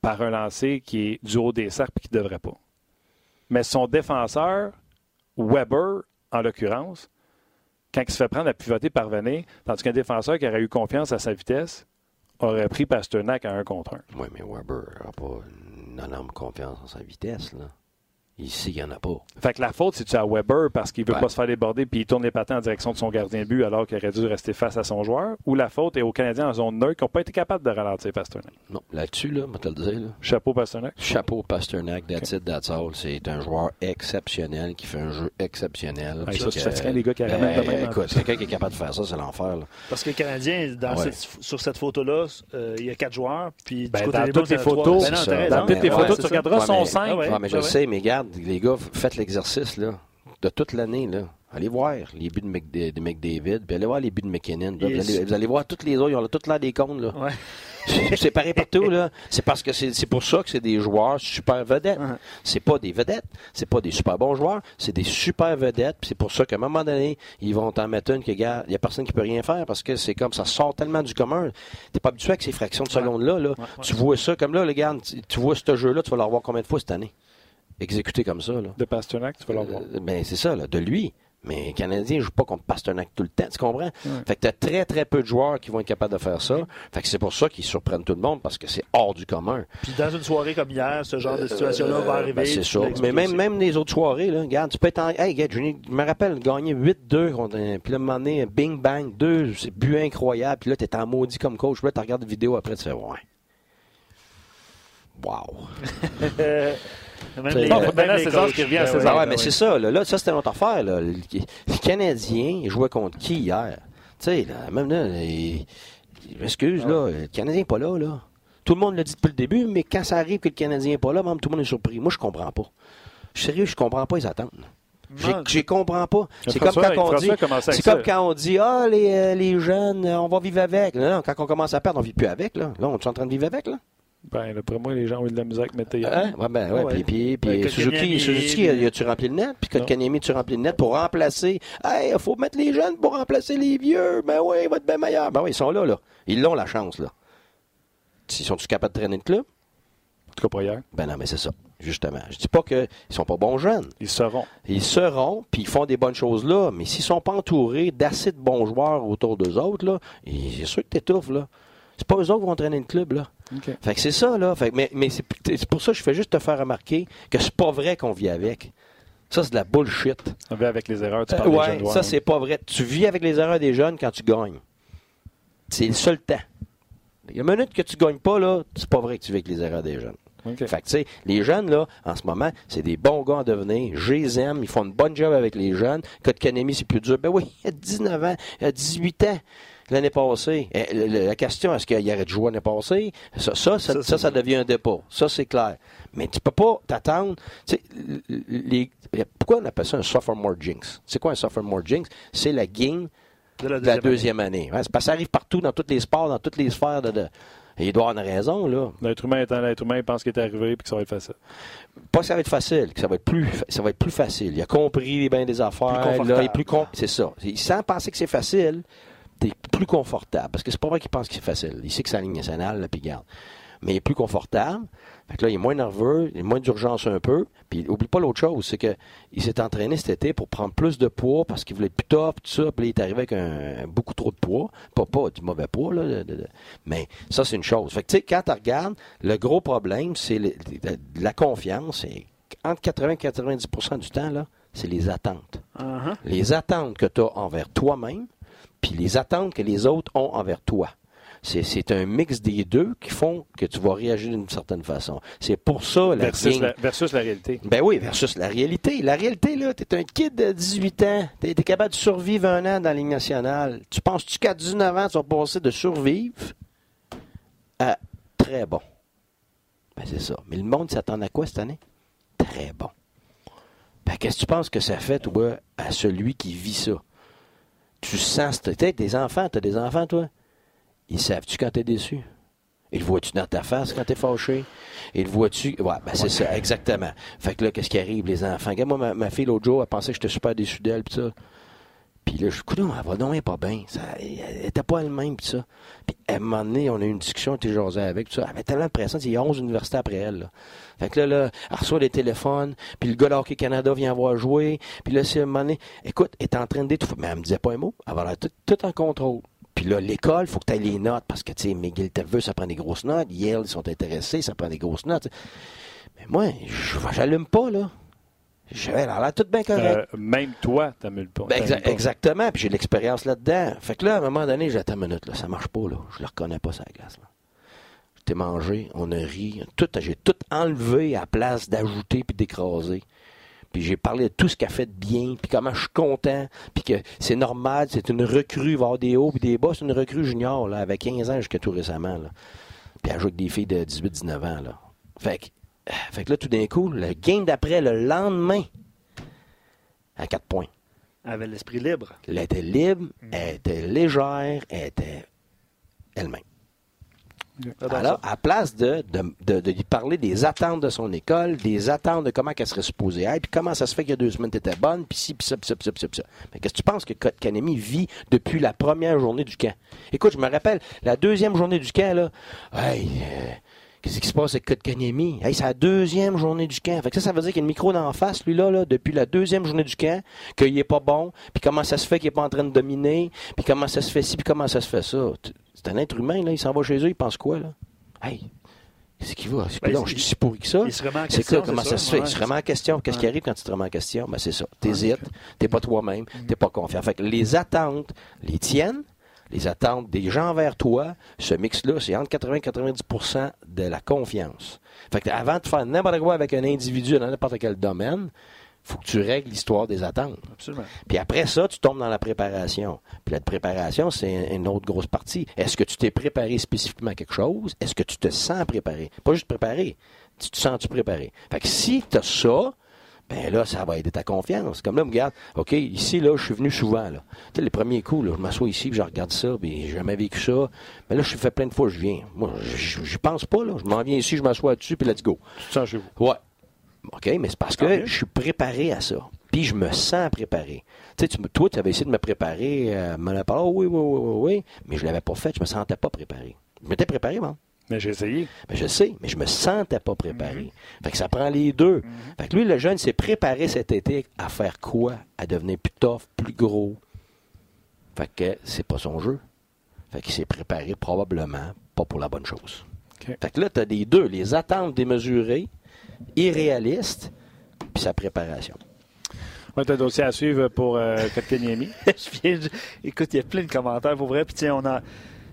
par un lancer qui est du haut des cercles et qui ne devrait pas. Mais son défenseur, Weber, en l'occurrence, quand il se fait prendre à pivoter par Venet, tandis qu'un défenseur qui aurait eu confiance à sa vitesse aurait pris Pasternak à un contre un. Oui, mais Weber n'a pas une énorme confiance en sa vitesse, là. Ici, il n'y en a pas. Fait que la faute, c'est-tu à Weber parce qu'il veut Ouais. pas se faire déborder puis il tourne les patins en direction de son gardien de but alors qu'il aurait dû rester face à son joueur? Ou la faute est aux Canadiens en zone neutre qui n'ont pas été capables de ralentir Pasternak? Non, là-dessus, là, te le dire, là. Chapeau Pasternak. Chapeau Pasternak, that's it, that's all. C'est un joueur exceptionnel qui fait un jeu exceptionnel. Ouais, ça, c'est que- fatigant, les gars, qui Ben, ramènent écoute, quelqu'un qui est capable de faire ça, c'est l'enfer. là. Parce que le Canadien, dans Ouais. cette- sur cette photo-là, euh, il y a quatre joueurs. Puis du Ben, côté dans des toutes y les photos. Dans toutes les photos, tu regarderas son mais- 5. Ah je le sais, mais regarde, les gars, faites l'exercice, là, de toute l'année, là. Allez voir les buts de, Mc- de- de McDavid, puis allez voir les buts de McKinnon. Vous, Yes. allez, vous allez voir toutes les autres, ils ont toutes l'air des comptes, là. Ouais. C'est pareil partout, là. C'est parce que c'est c'est pour ça que c'est des joueurs super vedettes. Uh-huh. C'est pas des vedettes, c'est pas des super bons joueurs, c'est des super vedettes. puis C'est pour ça qu'à un moment donné, ils vont t'en mettre une que, gars, il y a personne qui peut rien faire parce que c'est comme ça sort tellement du commun. T'es pas habitué avec ces fractions de secondes-là, là. ouais. Tu vois ça comme là, les gars, tu, tu vois ce jeu-là, tu vas le revoir combien de fois cette année? Exécuté comme ça, là. De Pasternak, tu vas le voir. Euh, ben, c'est ça, là, de lui. Mais les Canadiens ne jouent pas contre Pasternak tout le temps, tu comprends? Fait que tu as très, très peu de joueurs qui vont être capables de faire ça. Fait que c'est pour ça qu'ils surprennent tout le monde, parce que c'est hors du commun. Puis dans une soirée comme hier, ce genre de situation-là va arriver. Ben, c'est tu l'as Mais même, même les autres soirées, là, regarde, tu peux être en. Hey, regarde, je je me rappelle, gagner 8-2 contre un. Puis là, à un moment donné, bing bang, 2, c'est but incroyable. Puis là, t'es en maudit comme coach. Puis là, tu regardes la vidéo après, tu fais, ouais. Wow. Euh, même les- les César qui revient à Ben César. Ah ouais, ben mais oui. c'est ça. Là, Là, ça, c'était notre affaire. Là. Le, le Canadien jouait contre qui hier? Tu sais, là, même là, les- je m'excuse, là, le Canadien n'est pas là, là. Tout le monde l'a dit depuis le début, mais quand ça arrive que le Canadien n'est pas là, même tout le monde est surpris. Moi, je comprends pas. Je suis sérieux, je comprends pas les attentes. Je Non. comprends pas. C'est comme quand on dit, c'est comme quand on dit, ah, les, euh, les jeunes, on va vivre avec. Non, non, quand on commence à perdre, on vit plus avec, là. Là, on est en train de vivre avec, là. Ben, d'après moi, les gens ont eu de la musique avec Météo. Hein? Ouais, ben, ouais, Ouais. Puis, puis, puis Ouais, Suzuki, Suzuki, puis- as-tu rempli le net? Puis. Kotkaniemi, tu remplis le net pour remplacer. Hey, il faut mettre les jeunes pour remplacer les vieux. Ben oui, il va être bien meilleur. Ben oui, ils sont là, là. Ils l'ont, la chance, là. S'ils sont-ils capables de traîner le club? En tout cas, pour hier. Ben non, mais c'est ça, justement. Je dis pas qu'ils sont pas bons jeunes. Ils seront. Ils seront, puis ils font des bonnes choses là, mais s'ils sont pas entourés d'assez de bons joueurs autour d'eux autres, là, c'est sûr que t'étouffes, là. C'est pas eux autres qui vont traîner le club, là. Fait que c'est ça, là. Fait que- mais mais c'est pour ça que je fais juste te faire remarquer que c'est pas vrai qu'on vit avec. Ça, c'est de la bullshit. On va avec les erreurs. Tu Euh, parles des ouais, jeunes joueurs, ça, hein. c'est pas vrai. Tu vis avec les erreurs des jeunes quand tu gagnes. C'est le seul temps. Il y a une minute que tu gagnes pas, là, c'est pas vrai que tu vis avec les erreurs des jeunes. Fait que, tu sais, les jeunes, là, en ce moment, c'est des bons gars à devenir. Je les aime. Ils font une bonne job avec les jeunes. Kotkanemi, c'est plus dur. Ben oui, il a 19 ans, il a 18 ans. L'année passée, Eh, la question, est-ce qu'il arrête de jouer l'année passée? Ça, ça, ça, Ça, ça, devient un dépôt. Ça, c'est clair. Mais tu peux pas t'attendre. Tu sais, les- pourquoi on appelle ça un sophomore jinx? C'est quoi un sophomore jinx? C'est la game De la de la deuxième année. Ouais, c'est parce que ça arrive partout, dans tous les sports, dans toutes les sphères. De, de- Et il doit avoir une raison, là. L'être humain étant l'être humain, il pense qu'il est arrivé et que ça va être facile. Pas que ça va être facile, que ça va être plus, ça va être plus facile. Il a compris bien des affaires. là, il est plus con- C'est ça. Il- Sans penser que c'est facile, t'es plus confortable. Parce que c'est pas vrai qu'il pense que c'est facile. Il sait que c'est la ligne nationale, là, puis il garde. Mais il est plus confortable. Fait que là, il est moins nerveux, il a moins d'urgence un peu. Puis oublie pas l'autre chose, c'est que il s'est entraîné cet été pour prendre plus de poids parce qu'il voulait être plus tough, tout ça. Puis là, il est arrivé avec un, beaucoup trop de poids. Pas, pas du mauvais poids, là. de- de- de- mais ça, c'est une chose. Fait que tu sais, quand tu regardes, le gros problème, c'est la confiance. Et entre 80 et 90% du temps, là, c'est les attentes Uh-huh. les attentes que tu as envers toi-même, puis les attentes que les autres ont envers toi. C'est, c'est un mix des deux qui font que tu vas réagir d'une certaine façon. C'est pour ça la Versus la, versus la réalité. Ben oui, versus la réalité. La réalité, là, t'es un kid de 18 ans. T'es, es capable de survivre un an dans la Ligue nationale. Tu penses-tu qu'à 19 ans, tu vas passer de survivre à très bon? Ben c'est ça. Mais le monde s'attend à quoi cette année? Très bon. Ben, qu'est-ce que tu penses que ça fait, toi, à celui qui vit ça? Tu sens, t'as t'as des enfants, t'as des enfants, toi? Ils savent-tu quand t'es déçu? Ils le vois-tu dans ta face quand t'es fâché? Ils le vois-tu? Ouais, ben c'est ça, exactement. Fait que là, qu'est-ce qui arrive, les enfants? Regarde, moi, ma, ma fille, l'autre jour, elle pensait que j'étais super déçu d'elle, pis ça. Puis là, je non, elle va est pas bien. Ça, elle était pas elle-même, pis ça. Puis à un moment donné, on a eu une discussion, t'es jasé avec, pis ça. Elle avait tellement l'impression qu'il y a 11 universités après elle, là. Fait que là, là, elle reçoit des téléphones, puis le gars de Hockey Canada vient voir jouer, puis là, c'est à un moment donné, écoute, elle est en train d'étouffer. Mais elle me disait pas un mot. Elle l'air tout, tout en contrôle. Puis là, l'école, faut que tu aies les notes, parce que, tu sais, McGill veut, ça prend des grosses notes. Yale, ils sont intéressés, ça prend des grosses notes. Mais moi, j'allume pas, là. J'avais l'air tout bien correct. Euh, même toi, t'amules pas. Ben, exa- pas. exactement, puis j'ai de l'expérience là-dedans. Fait que là, à un moment donné, j'ai attends une minute, là, ça marche pas, là. Je le reconnais pas, ça glace, là. J'étais mangé, on a ri, tout, j'ai tout enlevé à place d'ajouter puis d'écraser. Puis j'ai parlé de tout ce qu'elle fait de bien, puis comment je suis content, puis que c'est normal, c'est une recrue, il va avoir des hauts puis des bas, c'est une recrue junior, là, avec 15 ans jusqu'à tout récemment, là. Puis elle joue avec des filles de 18-19 ans, là. Fait que, fait que là, tout d'un coup, le game d'après, le lendemain, à 4 points. Elle avait l'esprit libre. Elle était libre, elle était légère, elle était elle-même. Alors, à place de, de, de- de lui parler des attentes de son école, des attentes de comment elle serait supposée être, puis comment ça se fait qu'il y a deux semaines, t'étais bonne, puis ci, puis ça, puis ça, puis ça, puis ça, puis ça. Mais qu'est-ce que tu penses que Kanemi vit depuis la première journée du camp? Écoute, je me rappelle, la deuxième journée du camp, là, hey, euh, qu'est-ce qui se passe avec Kotkaniemi? Hey, c'est la deuxième journée du camp. Fait que ça, ça veut dire qu'il y a le micro d'en face, lui, là, là, depuis la deuxième journée du camp, qu'il est pas bon, puis comment ça se fait qu'il est pas en train de dominer, puis comment ça se fait ci, puis comment ça se fait ça? Tu- C'est un être humain, là, il s'en va chez eux, il pense quoi, là? Hey, c'est qui va? C'est Ben, non, je suis si pourri que ça. C'est quoi, comment ça, ça, se fait? ouais, il se remet en question. Qu'est-ce qui arrive quand tu te remets en question? Ben, c'est ça. T'hésites, t'es pas toi-même, t'es pas confiant. Fait que les attentes, les tiennes, les attentes des gens vers toi, ce mix-là, c'est entre 80 et 90% de la confiance. Fait que avant de faire n'importe quoi avec un individu dans n'importe quel domaine, faut que tu règles l'histoire des attentes. Absolument. Puis après ça, tu tombes dans la préparation. Puis la préparation, c'est une autre grosse partie. Est-ce que tu t'es préparé spécifiquement à quelque chose? Est-ce que tu te sens préparé? Pas juste préparé. Tu te sens-tu préparé? Fait que si tu as ça, ben là, ça va aider ta confiance. Comme là, regarde, OK, ici, là, je suis venu souvent, là. Tu sais, les premiers coups, là, je m'assois ici, puis je regarde ça, puis j'ai jamais vécu ça. Mais là, je suis fait plein de fois, je viens. Moi, je pense pas, là. Je m'en viens ici, je m'assois dessus, puis let's go. Tu te sens chez vous. Ouais. OK, mais c'est parce que je suis préparé à ça. Puis je me sens préparé. Tu sais, tu me- toi, tu avais essayé de me préparer, euh, me la parler, oh, oui, oui, oui, oui, oui, mais je l'avais pas fait, je me sentais pas préparé. Je m'étais préparé, bon. Mais j'ai essayé. Ben, je sais, mais je me sentais pas préparé. Fait que ça prend les deux. Fait que lui, le jeune, s'est préparé cet été à faire quoi? À devenir plus tough, plus gros. Fait que c'est pas son jeu. Fait qu'il s'est préparé probablement pas pour la bonne chose. Fait que là, tu as les deux, les attentes démesurées, irréalistes, puis sa préparation. Ouais, t'as un dossier à suivre pour euh, viens de- Écoute, il y a plein de commentaires pour vrai. Puis tiens, on a.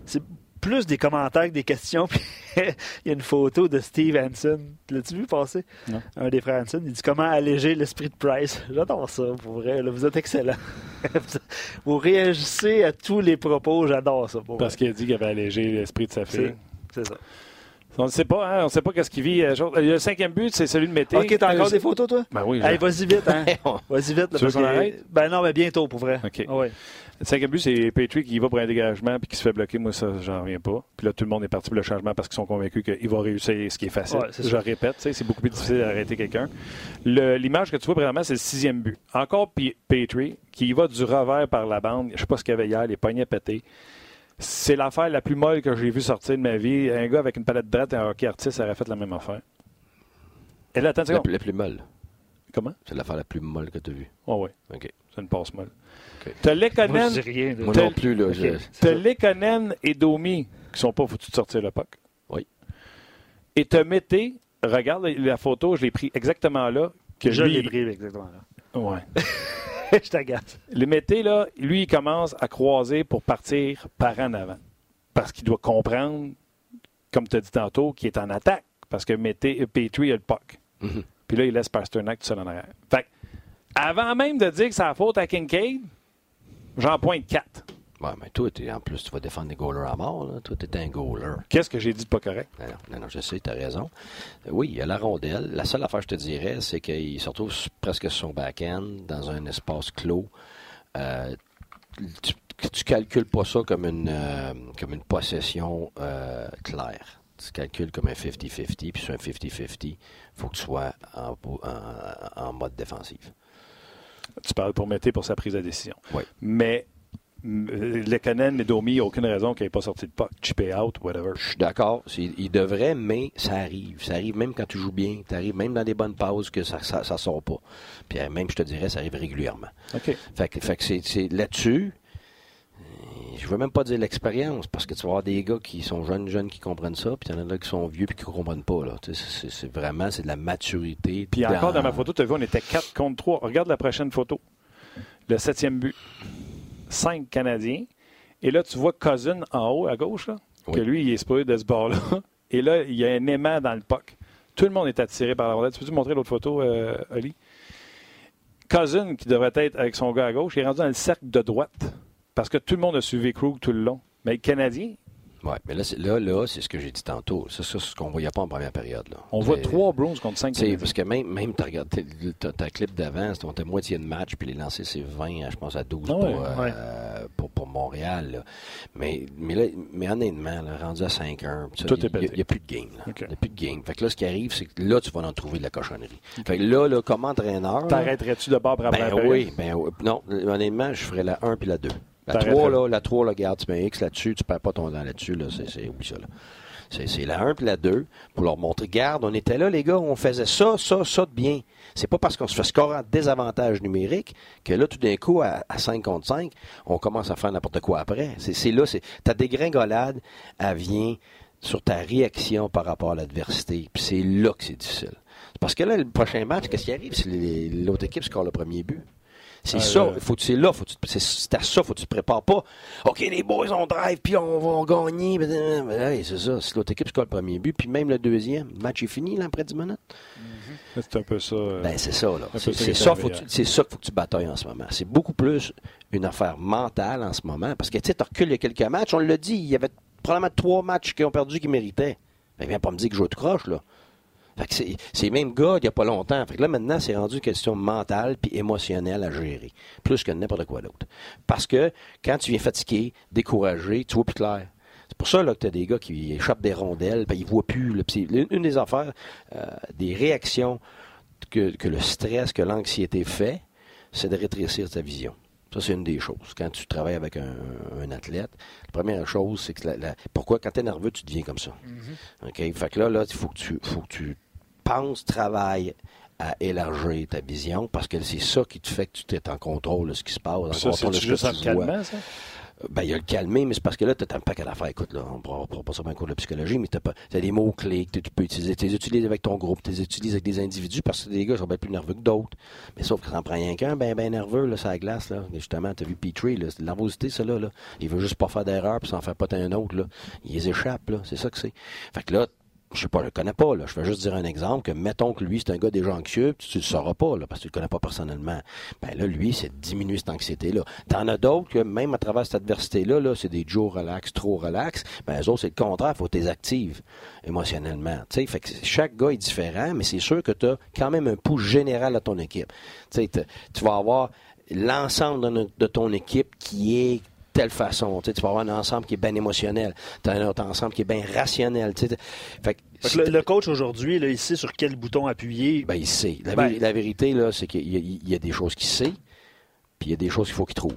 C'est plus des commentaires que des questions. Puis il y a une photo de Steve Hansen. L'as-tu vu passer? Non. Un des frères Hansen. Il dit comment alléger l'esprit de Price? J'adore ça, pour vrai. là. vous êtes excellent. vous réagissez à tous les propos. J'adore ça, pour Parce qu'il a dit qu'il avait allégé l'esprit de sa fille. C'est ça. On ne sait pas, hein, on ne sait pas qu'est-ce qu'il vit. euh, genre, Le cinquième but, c'est celui de Mété. Ok, t'as encore Euh, des photos, toi? Ben oui. Je- vas-y vite, hein? Vas-y vite. là, Tu veux qu'on arrête? Ben non, mais bientôt, pour vrai. OK. Ah ouais. Le cinquième but, c'est Petrie qui y va pour un dégagement puis qui se fait bloquer. Moi, ça, j'en reviens pas. Puis là, tout le monde est parti pour le changement parce qu'ils sont convaincus qu'il va réussir ce qui est facile. Ouais, Je ça. répète, c'est beaucoup plus difficile d'arrêter quelqu'un. L'image que tu vois vraiment, c'est le sixième but. Encore Petrie qui y va du revers par la bande. Je sais pas ce qu'il y avait hier, les poignets pétés. C'est l'affaire la plus molle que j'ai vue sortir de ma vie. Un gars avec une palette droite et un hockey artiste aurait fait la même affaire. Et là, attends La, la plus molle. Comment? C'est l'affaire la plus molle que tu as vue. Oh, oui, OK. c'est une passe molle. T'as Moi, Lekonen. Moi non plus, là. T'as. Lekonen et Domi qui sont pas foutus de sortir le puck. Oui. Et t'as Mété, regarde la, photo, je l'ai pris exactement là. Que Je lui- l'ai pris exactement là. Ouais. je t'agace. Le Mété, là, lui, il commence à croiser pour partir par en avant. Parce qu'il doit comprendre, comme tu as dit tantôt, qu'il est en attaque. Parce que Mété, euh, Petrie a le puck. Mhm. Puis là, il laisse Pasternak tout seul en arrière. Fait que, avant même de dire que c'est la faute à Kincaid, j'en pointe quatre. Ouais, mais toi, en plus, tu vas défendre les goalers à mort. Là. Toi, t'es un goaler. Qu'est-ce que j'ai dit de pas correct? Non, non, non, je sais, tu as raison. Euh, Oui, il y a la rondelle. La seule affaire, je te dirais, c'est qu'il se retrouve presque sur son back-end, dans un espace clos. Euh, tu, tu calcules pas ça comme une, euh, comme une possession euh, claire. Tu calcules comme un 50-50, puis sur un 50-50, il faut que tu sois en, po- en- en mode défensif. Tu parles pour Mété pour sa prise de décision. Oui. Mais euh, Lekonen et Domi, il n'y a aucune raison qu'il n'ait pas sorti de puck. Chippé out, whatever. Je suis d'accord, il devrait, mais ça arrive. Ça arrive même quand tu joues bien. Ça arrive même dans des bonnes pauses que ça, ça sort pas. Puis euh, même, je te dirais, ça arrive régulièrement. OK. Fait que, fait que c'est, là-dessus, je veux même pas dire l'expérience, parce que tu vas avoir des gars qui sont jeunes, jeunes qui comprennent ça, puis il y en a qui sont vieux puis qui comprennent pas. Là. C'est, c'est vraiment, c'est de la maturité. Puis encore dans ma photo, tu as vu, on était 4 contre 3. Regarde la prochaine photo. Le septième but. 5 Canadiens. Et là, tu vois Cousin en haut à gauche, là, Oui. que lui, il est supposé de ce bord-là. Et là, il y a un aimant dans le puck. Tout le monde est attiré par la rondelle. Tu peux-tu montrer l'autre photo, euh, Oli? Cousin, qui devrait être avec son gars à gauche, il est rendu dans le cercle de droite. Parce que tout le monde a suivi Krug tout le long. Mais le Canadien, Oui, mais là, c'est, là, là, c'est ce que j'ai dit tantôt. Ça, c'est ce qu'on voyait pas en première période. Là. on voit C'est- 3 Bruins contre 5 Tu sais, Canadiens. parce que même, même tu regardes ta, clip d'avant, c'était on était moitié de match, puis les lancers, c'est 20, à, je pense, à 12 Ah ouais. pour, euh, Ouais. pour, pour Montréal. là. Mais, mais, là, mais honnêtement, là, rendu à 5-1, ça, Tout il n'y a, plus de game. Il n'y a plus de game. Fait que là, ce qui arrive, c'est que là, tu vas en trouver de la cochonnerie. Fait que là, là, comme entraîneur. T'arrêterais-tu de bord pour après ben la oui, ben oui. Non, honnêtement, je ferais la 1 puis la 2. La T'arrêterais. 3, là, la 3, là, garde, tu mets X là-dessus, tu perds pas ton temps là-dessus, là, c'est, c'est, oublie ça, là. C'est, la 1 puis la 2 pour leur montrer, garde, on était là, les gars, on faisait ça, ça, ça de bien. C'est pas parce qu'on se fait scorer en désavantage numérique que là, tout d'un coup, à, à 5 contre 5, on commence à faire n'importe quoi après. C'est, là, c'est, ta dégringolade, elle vient sur ta réaction par rapport à l'adversité. Puis c'est là que c'est difficile. Parce que là, le prochain match, qu'est-ce qui arrive? Les- l'autre équipe score le premier but? C'est ça, ouais. faut que c'est là, faut c'est, c'est à ça, faut que tu te prépares pas. OK, les boys, on drive, puis on va gagner. Mais, mais, hey, c'est ça, si l'autre équipe score le premier but, puis même le deuxième, le match est fini, là, après 10 minutes. C'est un peu ça. euh, Ben, c'est ça, là. C'est, ça qui c'est c'est qu'il faut que tu batailles en ce moment. C'est beaucoup plus une affaire mentale en ce moment. Parce que, tu sais, tu recules il y a quelques matchs, on l'a dit, il y avait probablement trois matchs qui ont perdu qui méritaient. Ben, viens pas me dire que je joue tout croche, là. Fait que c'est, c'est les mêmes gars il n'y a pas longtemps. Fait que là, maintenant, c'est rendu une question mentale puis émotionnelle à gérer. Plus que n'importe quoi d'autre. Parce que quand tu viens fatigué, découragé, tu vois plus clair. C'est pour ça là, que tu as des gars qui échappent des rondelles, ben, ils voient plus. là. Puis c'est une, des affaires, euh, des réactions que, que le stress, que l'anxiété fait, c'est de rétrécir ta vision. Ça, c'est une des choses. Quand tu travailles avec un, un athlète, la première chose, c'est que la- la- pourquoi quand tu es nerveux, tu deviens comme ça. OK? Fait que là, là, il faut que tu faut que tu penses, travailles à élargir ta vision parce que c'est ça qui te fait que tu es en contrôle de ce qui se passe, en Ça, contrôle de c'est ce juste que tu vois. calmant, ça? Ben, il a le calmer, mais c'est parce que là, tu as un paquet d'affaires. Écoute, là, on ne pourra pas sur un cours de psychologie, mais tu as, des mots-clés que tu peux utiliser. Tu les utilises avec ton groupe, tu les utilises avec des individus parce que des gars sont bien plus nerveux que d'autres. Mais sauf que ça en prend rien qu'un, ben, ben nerveux, là, la glace, là. Et justement, tu as vu Petrie, là, c'est de la nervosité, ça, là, là. Il veut juste pas faire d'erreur puis s'en faire pas un autre, là. Il les échappe, là. C'est ça que c'est. Fait que là, je sais pas, je le connais pas, là. Je vais juste dire un exemple que, mettons que lui, c'est un gars déjà anxieux, puis tu le sauras pas, là, parce que tu le connais pas personnellement. Ben là, lui, c'est diminuer cette anxiété-là. T'en as d'autres que, même à travers cette adversité-là, là, c'est des jours relax, trop relax. Ben, eux autres, c'est le contraire. Faut que tu actives émotionnellement. Tu fait que chaque gars est différent, mais c'est sûr que tu as quand même un pouls général à ton équipe. Tu tu vas avoir l'ensemble de ton équipe qui est telle façon. Tu, sais, tu peux avoir un ensemble qui est bien émotionnel. Tu as un autre ensemble qui est bien rationnel. Tu sais. Fait que Fait que le, le coach aujourd'hui, là, il sait sur quel bouton appuyer. Ben, il sait. La, Ben- la vérité, là, c'est qu'il y, a- il y a des choses qu'il sait, puis il y a des choses qu'il faut qu'il trouve.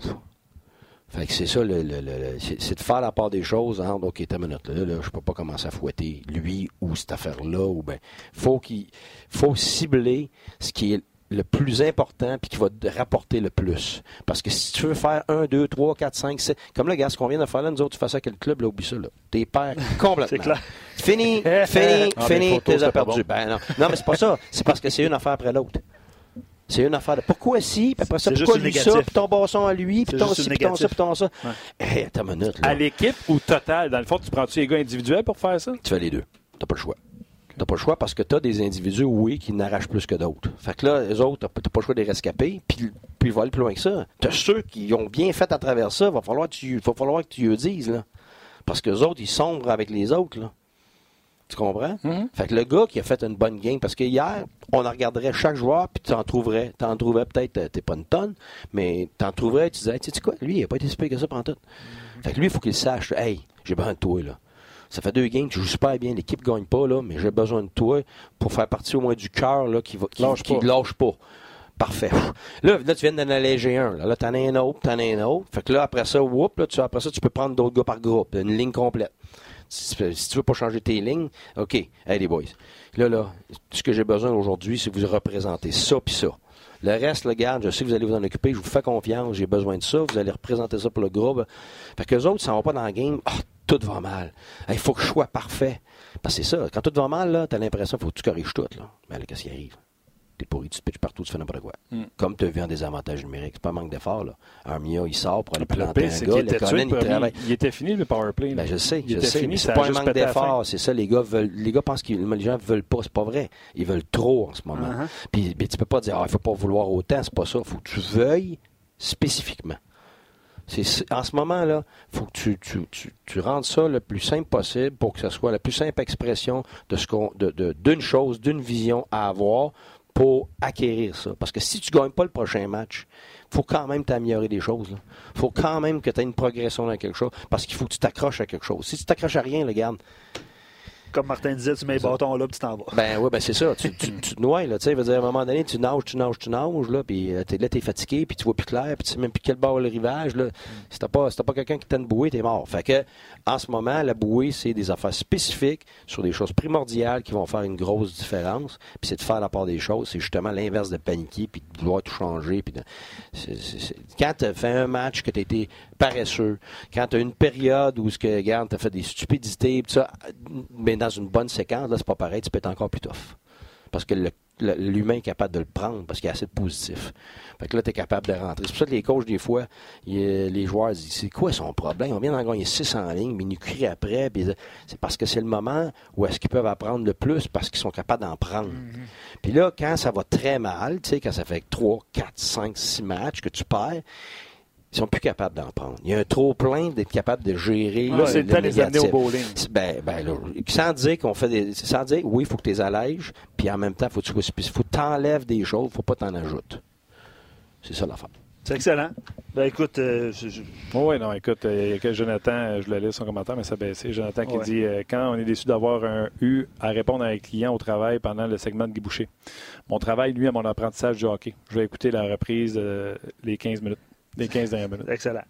Fait que c'est ça, le, le- le- le- c'est de faire la part des choses. Hein, donc, OK, une minute, là, là, je peux pas commencer à fouetter lui ou cette affaire-là. Ou ben, faut qu'il faut cibler ce qui est le plus important puis qui va te rapporter le plus. Parce que si tu veux faire 1, 2, 3, 4, 5, 6, comme le gars, ce qu'on vient de faire là, nous autres, tu fais ça avec le club, là, oublie ça, là. T'es perds complètement. C'est clair. Fini, fini, Ah, fini, photo, t'es perdu. bon. Ben non. Non, mais c'est pas ça. C'est parce que c'est une affaire après l'autre. C'est une affaire de pourquoi si, puis après ça, pourquoi lui ça, puis ton basson à lui, puis ton ci, puis ton ça, puis ton ça. Ouais. Hé, attends une minute, là. À l'équipe ou total? Dans le fond, tu prends-tu les gars individuels pour faire ça? Tu fais les deux. T'as pas le choix. T'as pas le choix parce que t'as des individus, oui, qui n'arrachent plus que d'autres. Fait que là, les autres, t'as pas le choix de les rescaper, puis, puis ils vont aller plus loin que ça. T'as ceux qui ont bien fait à travers ça, va falloir que tu, va falloir que tu le dises, là. Parce que les autres, ils sombrent avec les autres, là. Tu comprends? Mhm. Fait que le gars qui a fait une bonne game, parce que hier, on en regarderait chaque joueur, puis tu en trouverais, t'en trouverais peut-être, euh, t'es pas une tonne, mais t'en trouverais, tu disais, tu sais quoi, lui, il a pas été si que ça pendant tout. Fait que lui, il faut qu'il sache, hey, j'ai besoin de toi, là. Ça fait deux games, tu joues super bien, l'équipe gagne pas, là, mais j'ai besoin de toi pour faire partie au moins du cœur, qui va, qui, Lâche qui pas. lâche pas. Parfait. Là, là, tu viens d'en alléger un. Là, là t'en as un autre, t'en as un autre. Fait que là, après ça, whoop, là, tu, après ça, tu peux prendre d'autres gars par groupe, une ligne complète. Si, si tu veux pas changer tes lignes, OK, hey les boys. Là, là, ce que j'ai besoin aujourd'hui, c'est que vous représentez ça puis ça. Le reste, le garde, je sais que vous allez vous en occuper, je vous fais confiance, j'ai besoin de ça, vous allez représenter ça pour le groupe. Fait que les autres, ça va pas dans la game, ah, tout va mal. Il faut que je sois parfait. Parce que c'est ça, quand tout va mal, là, t'as l'impression qu'il faut que tu corriges tout, là. Mais là, qu'est-ce qui arrive? T'es pourri, tu te pitches partout, tu fais n'importe quoi. Mm. Comme tu as vu en désavantage numérique, c'est pas un manque d'effort, là. Armia, il sort pour aller le planter un gars, le Conan, il travaille. Il était fini le power play. là. Ben, je sais, Il je sais. fini, mais c'est pas un manque d'effort, c'est ça. Les gars veulent, les gars pensent que les gens veulent pas, c'est pas vrai. Ils veulent trop en ce moment. Uh-huh. Puis, tu peux pas dire, ah, il faut pas vouloir autant, c'est pas ça. Faut que tu veuilles spécifiquement. En ce moment-là, faut que tu, rendes ça le plus simple possible pour que ce soit la plus simple expression d'une chose, d'une vision à avoir pour acquérir ça. Parce que si tu gagnes pas le prochain match, faut quand même t'améliorer des choses. Il faut quand même que tu aies une progression dans quelque chose. Parce qu'il faut que tu t'accroches à quelque chose. Si tu t'accroches à rien, regarde, Comme Martin disait, tu mets les bâtons là, puis tu t'en vas. ben oui, ben c'est ça. Tu, tu, tu te noies, là. Tu sais, veut dire, à un moment donné, tu nages, tu nages, tu nages, là, puis euh, là, t'es fatigué, puis tu vois plus clair, puis tu sais même plus quel bord le rivage, là. Si t'as pas, si t'as pas quelqu'un qui t'a une bouée, t'es mort. Fait que, en ce moment, la bouée, c'est des affaires spécifiques sur des choses primordiales qui vont faire une grosse différence, puis c'est de faire la part des choses. C'est justement l'inverse de paniquer, puis de vouloir tout changer, puis de- quand t'as fait un match que t'as été paresseux, quand t'as une période où, ce que, regarde, t'as fait des stupidités, ça, mais dans une bonne séquence, là, c'est pas pareil, tu peux être encore plus tough. Parce que le- l'humain est capable de le prendre, parce qu'il y a assez de positif. Fait que là, tu es capable de rentrer. C'est pour ça que les coachs, des fois, il- les joueurs disent C'est quoi son problème? On vient d'en gagner 6 en ligne, mais ils nous crient après. puis C'est parce que c'est le moment où est-ce qu'ils peuvent apprendre le plus, parce qu'ils sont capables d'en prendre. Puis là, quand ça va très mal, tu sais, quand ça fait 3, 4, 5, 6 matchs que tu perds, ils sont plus capables d'en prendre. Il y a un trop plein d'être capable de gérer. Là, c'est le temps de les amener au bowling. Ben, ben là, sans dire qu'on fait des. Sans dire, oui, il faut que tu les allèges, puis en même temps, faut que tu faut que tu enlèves des choses, faut pas t'en ajoutes. C'est ça l'affaire. C'est excellent. Ben écoute, euh, je- je- Oui, non, écoute, euh, il y a que Jonathan, euh, je le lis son commentaire, mais ça baissé. Jonathan qui Ouais. dit euh, Quand on est déçu d'avoir un U à répondre à un client au travail pendant le segment de Guy Boucher. Mon travail, lui, à mon apprentissage du hockey. Je vais écouter la reprise euh, les 15 minutes, les 15 dernières minutes. excellent.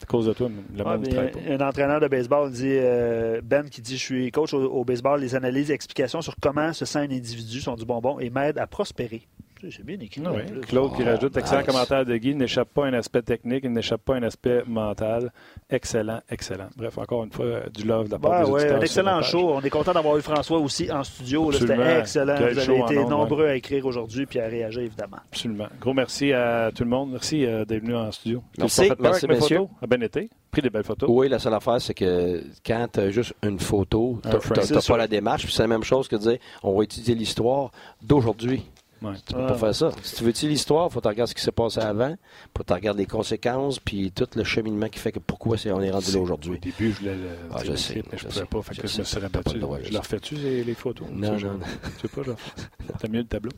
C'est à cause de toi, le Ouais, monde mais travaille pas. un entraîneur de baseball dit euh, Ben qui dit Je suis coach au, au baseball, les analyses et explications sur comment se sent un individu sont du bonbon et m'aident à prospérer. C'est bien écrit. Ah oui. Claude qui Oh, rajoute excellent nice. commentaire de Guy. Il n'échappe pas à un aspect technique, il n'échappe pas à un aspect mental. Excellent, excellent. Bref, encore une fois, du love de la part des ouais, un excellent show. On est content d'avoir eu François aussi en studio. C'était excellent. Quel Vous avez été ondes, nombreux à écrire aujourd'hui puis à réagir, évidemment. Absolument. Gros merci à tout le monde. Merci euh, d'être venu en studio. Merci. Merci, messieurs. photos? A bien été. Pris des belles photos. Oui, la seule affaire, c'est que quand tu as juste une photo, tu n'as pas la démarche. C'est la même chose que de dire on va étudier l'histoire d'aujourd'hui. Ouais. Tu peux pas faire ça. Si tu veux-tu l'histoire, il faut que tu regardes ce qui s'est passé avant, faut que tu regardes les conséquences, puis tout le cheminement qui fait que pourquoi on est rendu là Au aujourd'hui. début, je voulais le Ah, je sais, mais je je pouvais sais, pas. Fait je que je sais. me T'as pas rabattu. le droit, Je je leur fais-tu les, les photos? Non, je- non, non. Tu sais pas, je leur. T'as mieux le tableau?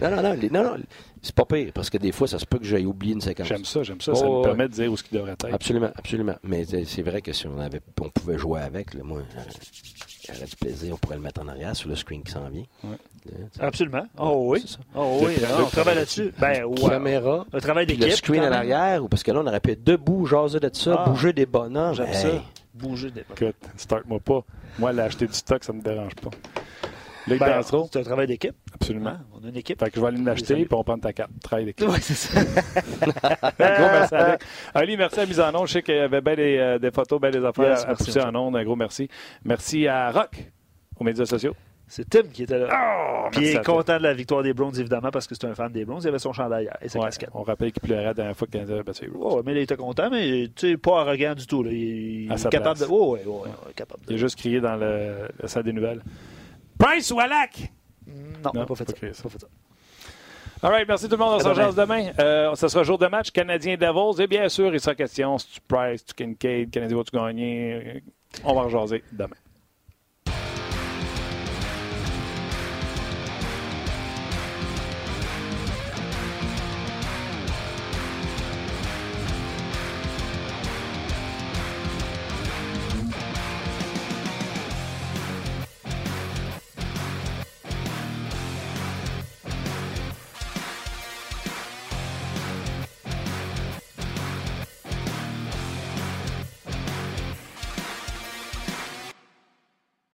Non, non, non, les- non, non, c'est pas pire, parce que des fois, ça se peut que j'aille oublier une séquence. J'aime ça, j'aime ça. ça Oh, me permet de dire où ce qu'il devrait être. Absolument, absolument. Mais c'est c'est vrai que si on avait, on pouvait jouer avec, là, moi, euh, j'aurais du plaisir. On pourrait le mettre en arrière sur le screen qui s'en vient. Ouais. Absolument. Oh oui. Oh oui, Le- non, le- on travaille là-dessus. Ben, ouais. Caméra, Un travail d'équipe. le screen à l'arrière, ou parce que là, on aurait pu être debout, jaser de ça, Ah. bouger des bonhommes. J'aime Hey. ça. Bouger des Écoute, start-moi pas. Moi, l'acheter du stock, ça me dérange pas. Luc Ben, c'est un travail d'équipe. absolument. Hein, On a une équipe. Fait que je vais aller l'acheter, puis on prend ta carte. Travail d'équipe. Ouais, c'est ça. Un gros merci, Alex. Ali, merci à mise en onde. Je sais qu'il y avait des, euh, des photos, bien des affaires Yes, à pousser en onde. Un gros merci. Merci à Rock, aux médias sociaux. C'est Tim qui était là. Oh, Puis il est à content de la victoire des Browns, évidemment, parce que c'est un fan des Browns. Il avait son chandail hier et sa Ouais, casquette. on rappelle qu'il pleurait la dernière fois qu'il a battu les Browns. Mais il était content, mais tu sais, pas arrogant du tout. Là. Il, À est capable de. Ouais, ouais, capable Il a juste crié dans le, la salle des nouvelles. Price ou Alak? Non, il n'a pas fait pas ça. crié ça. Pas fait ça. All right, merci tout le monde. On se demain. rejoint demain. Euh, ça sera jour de match Canadien Devils. Et bien sûr, il sera question si tu Price, tu Kincaid, Canadien va-tu gagner? On va en jaser demain.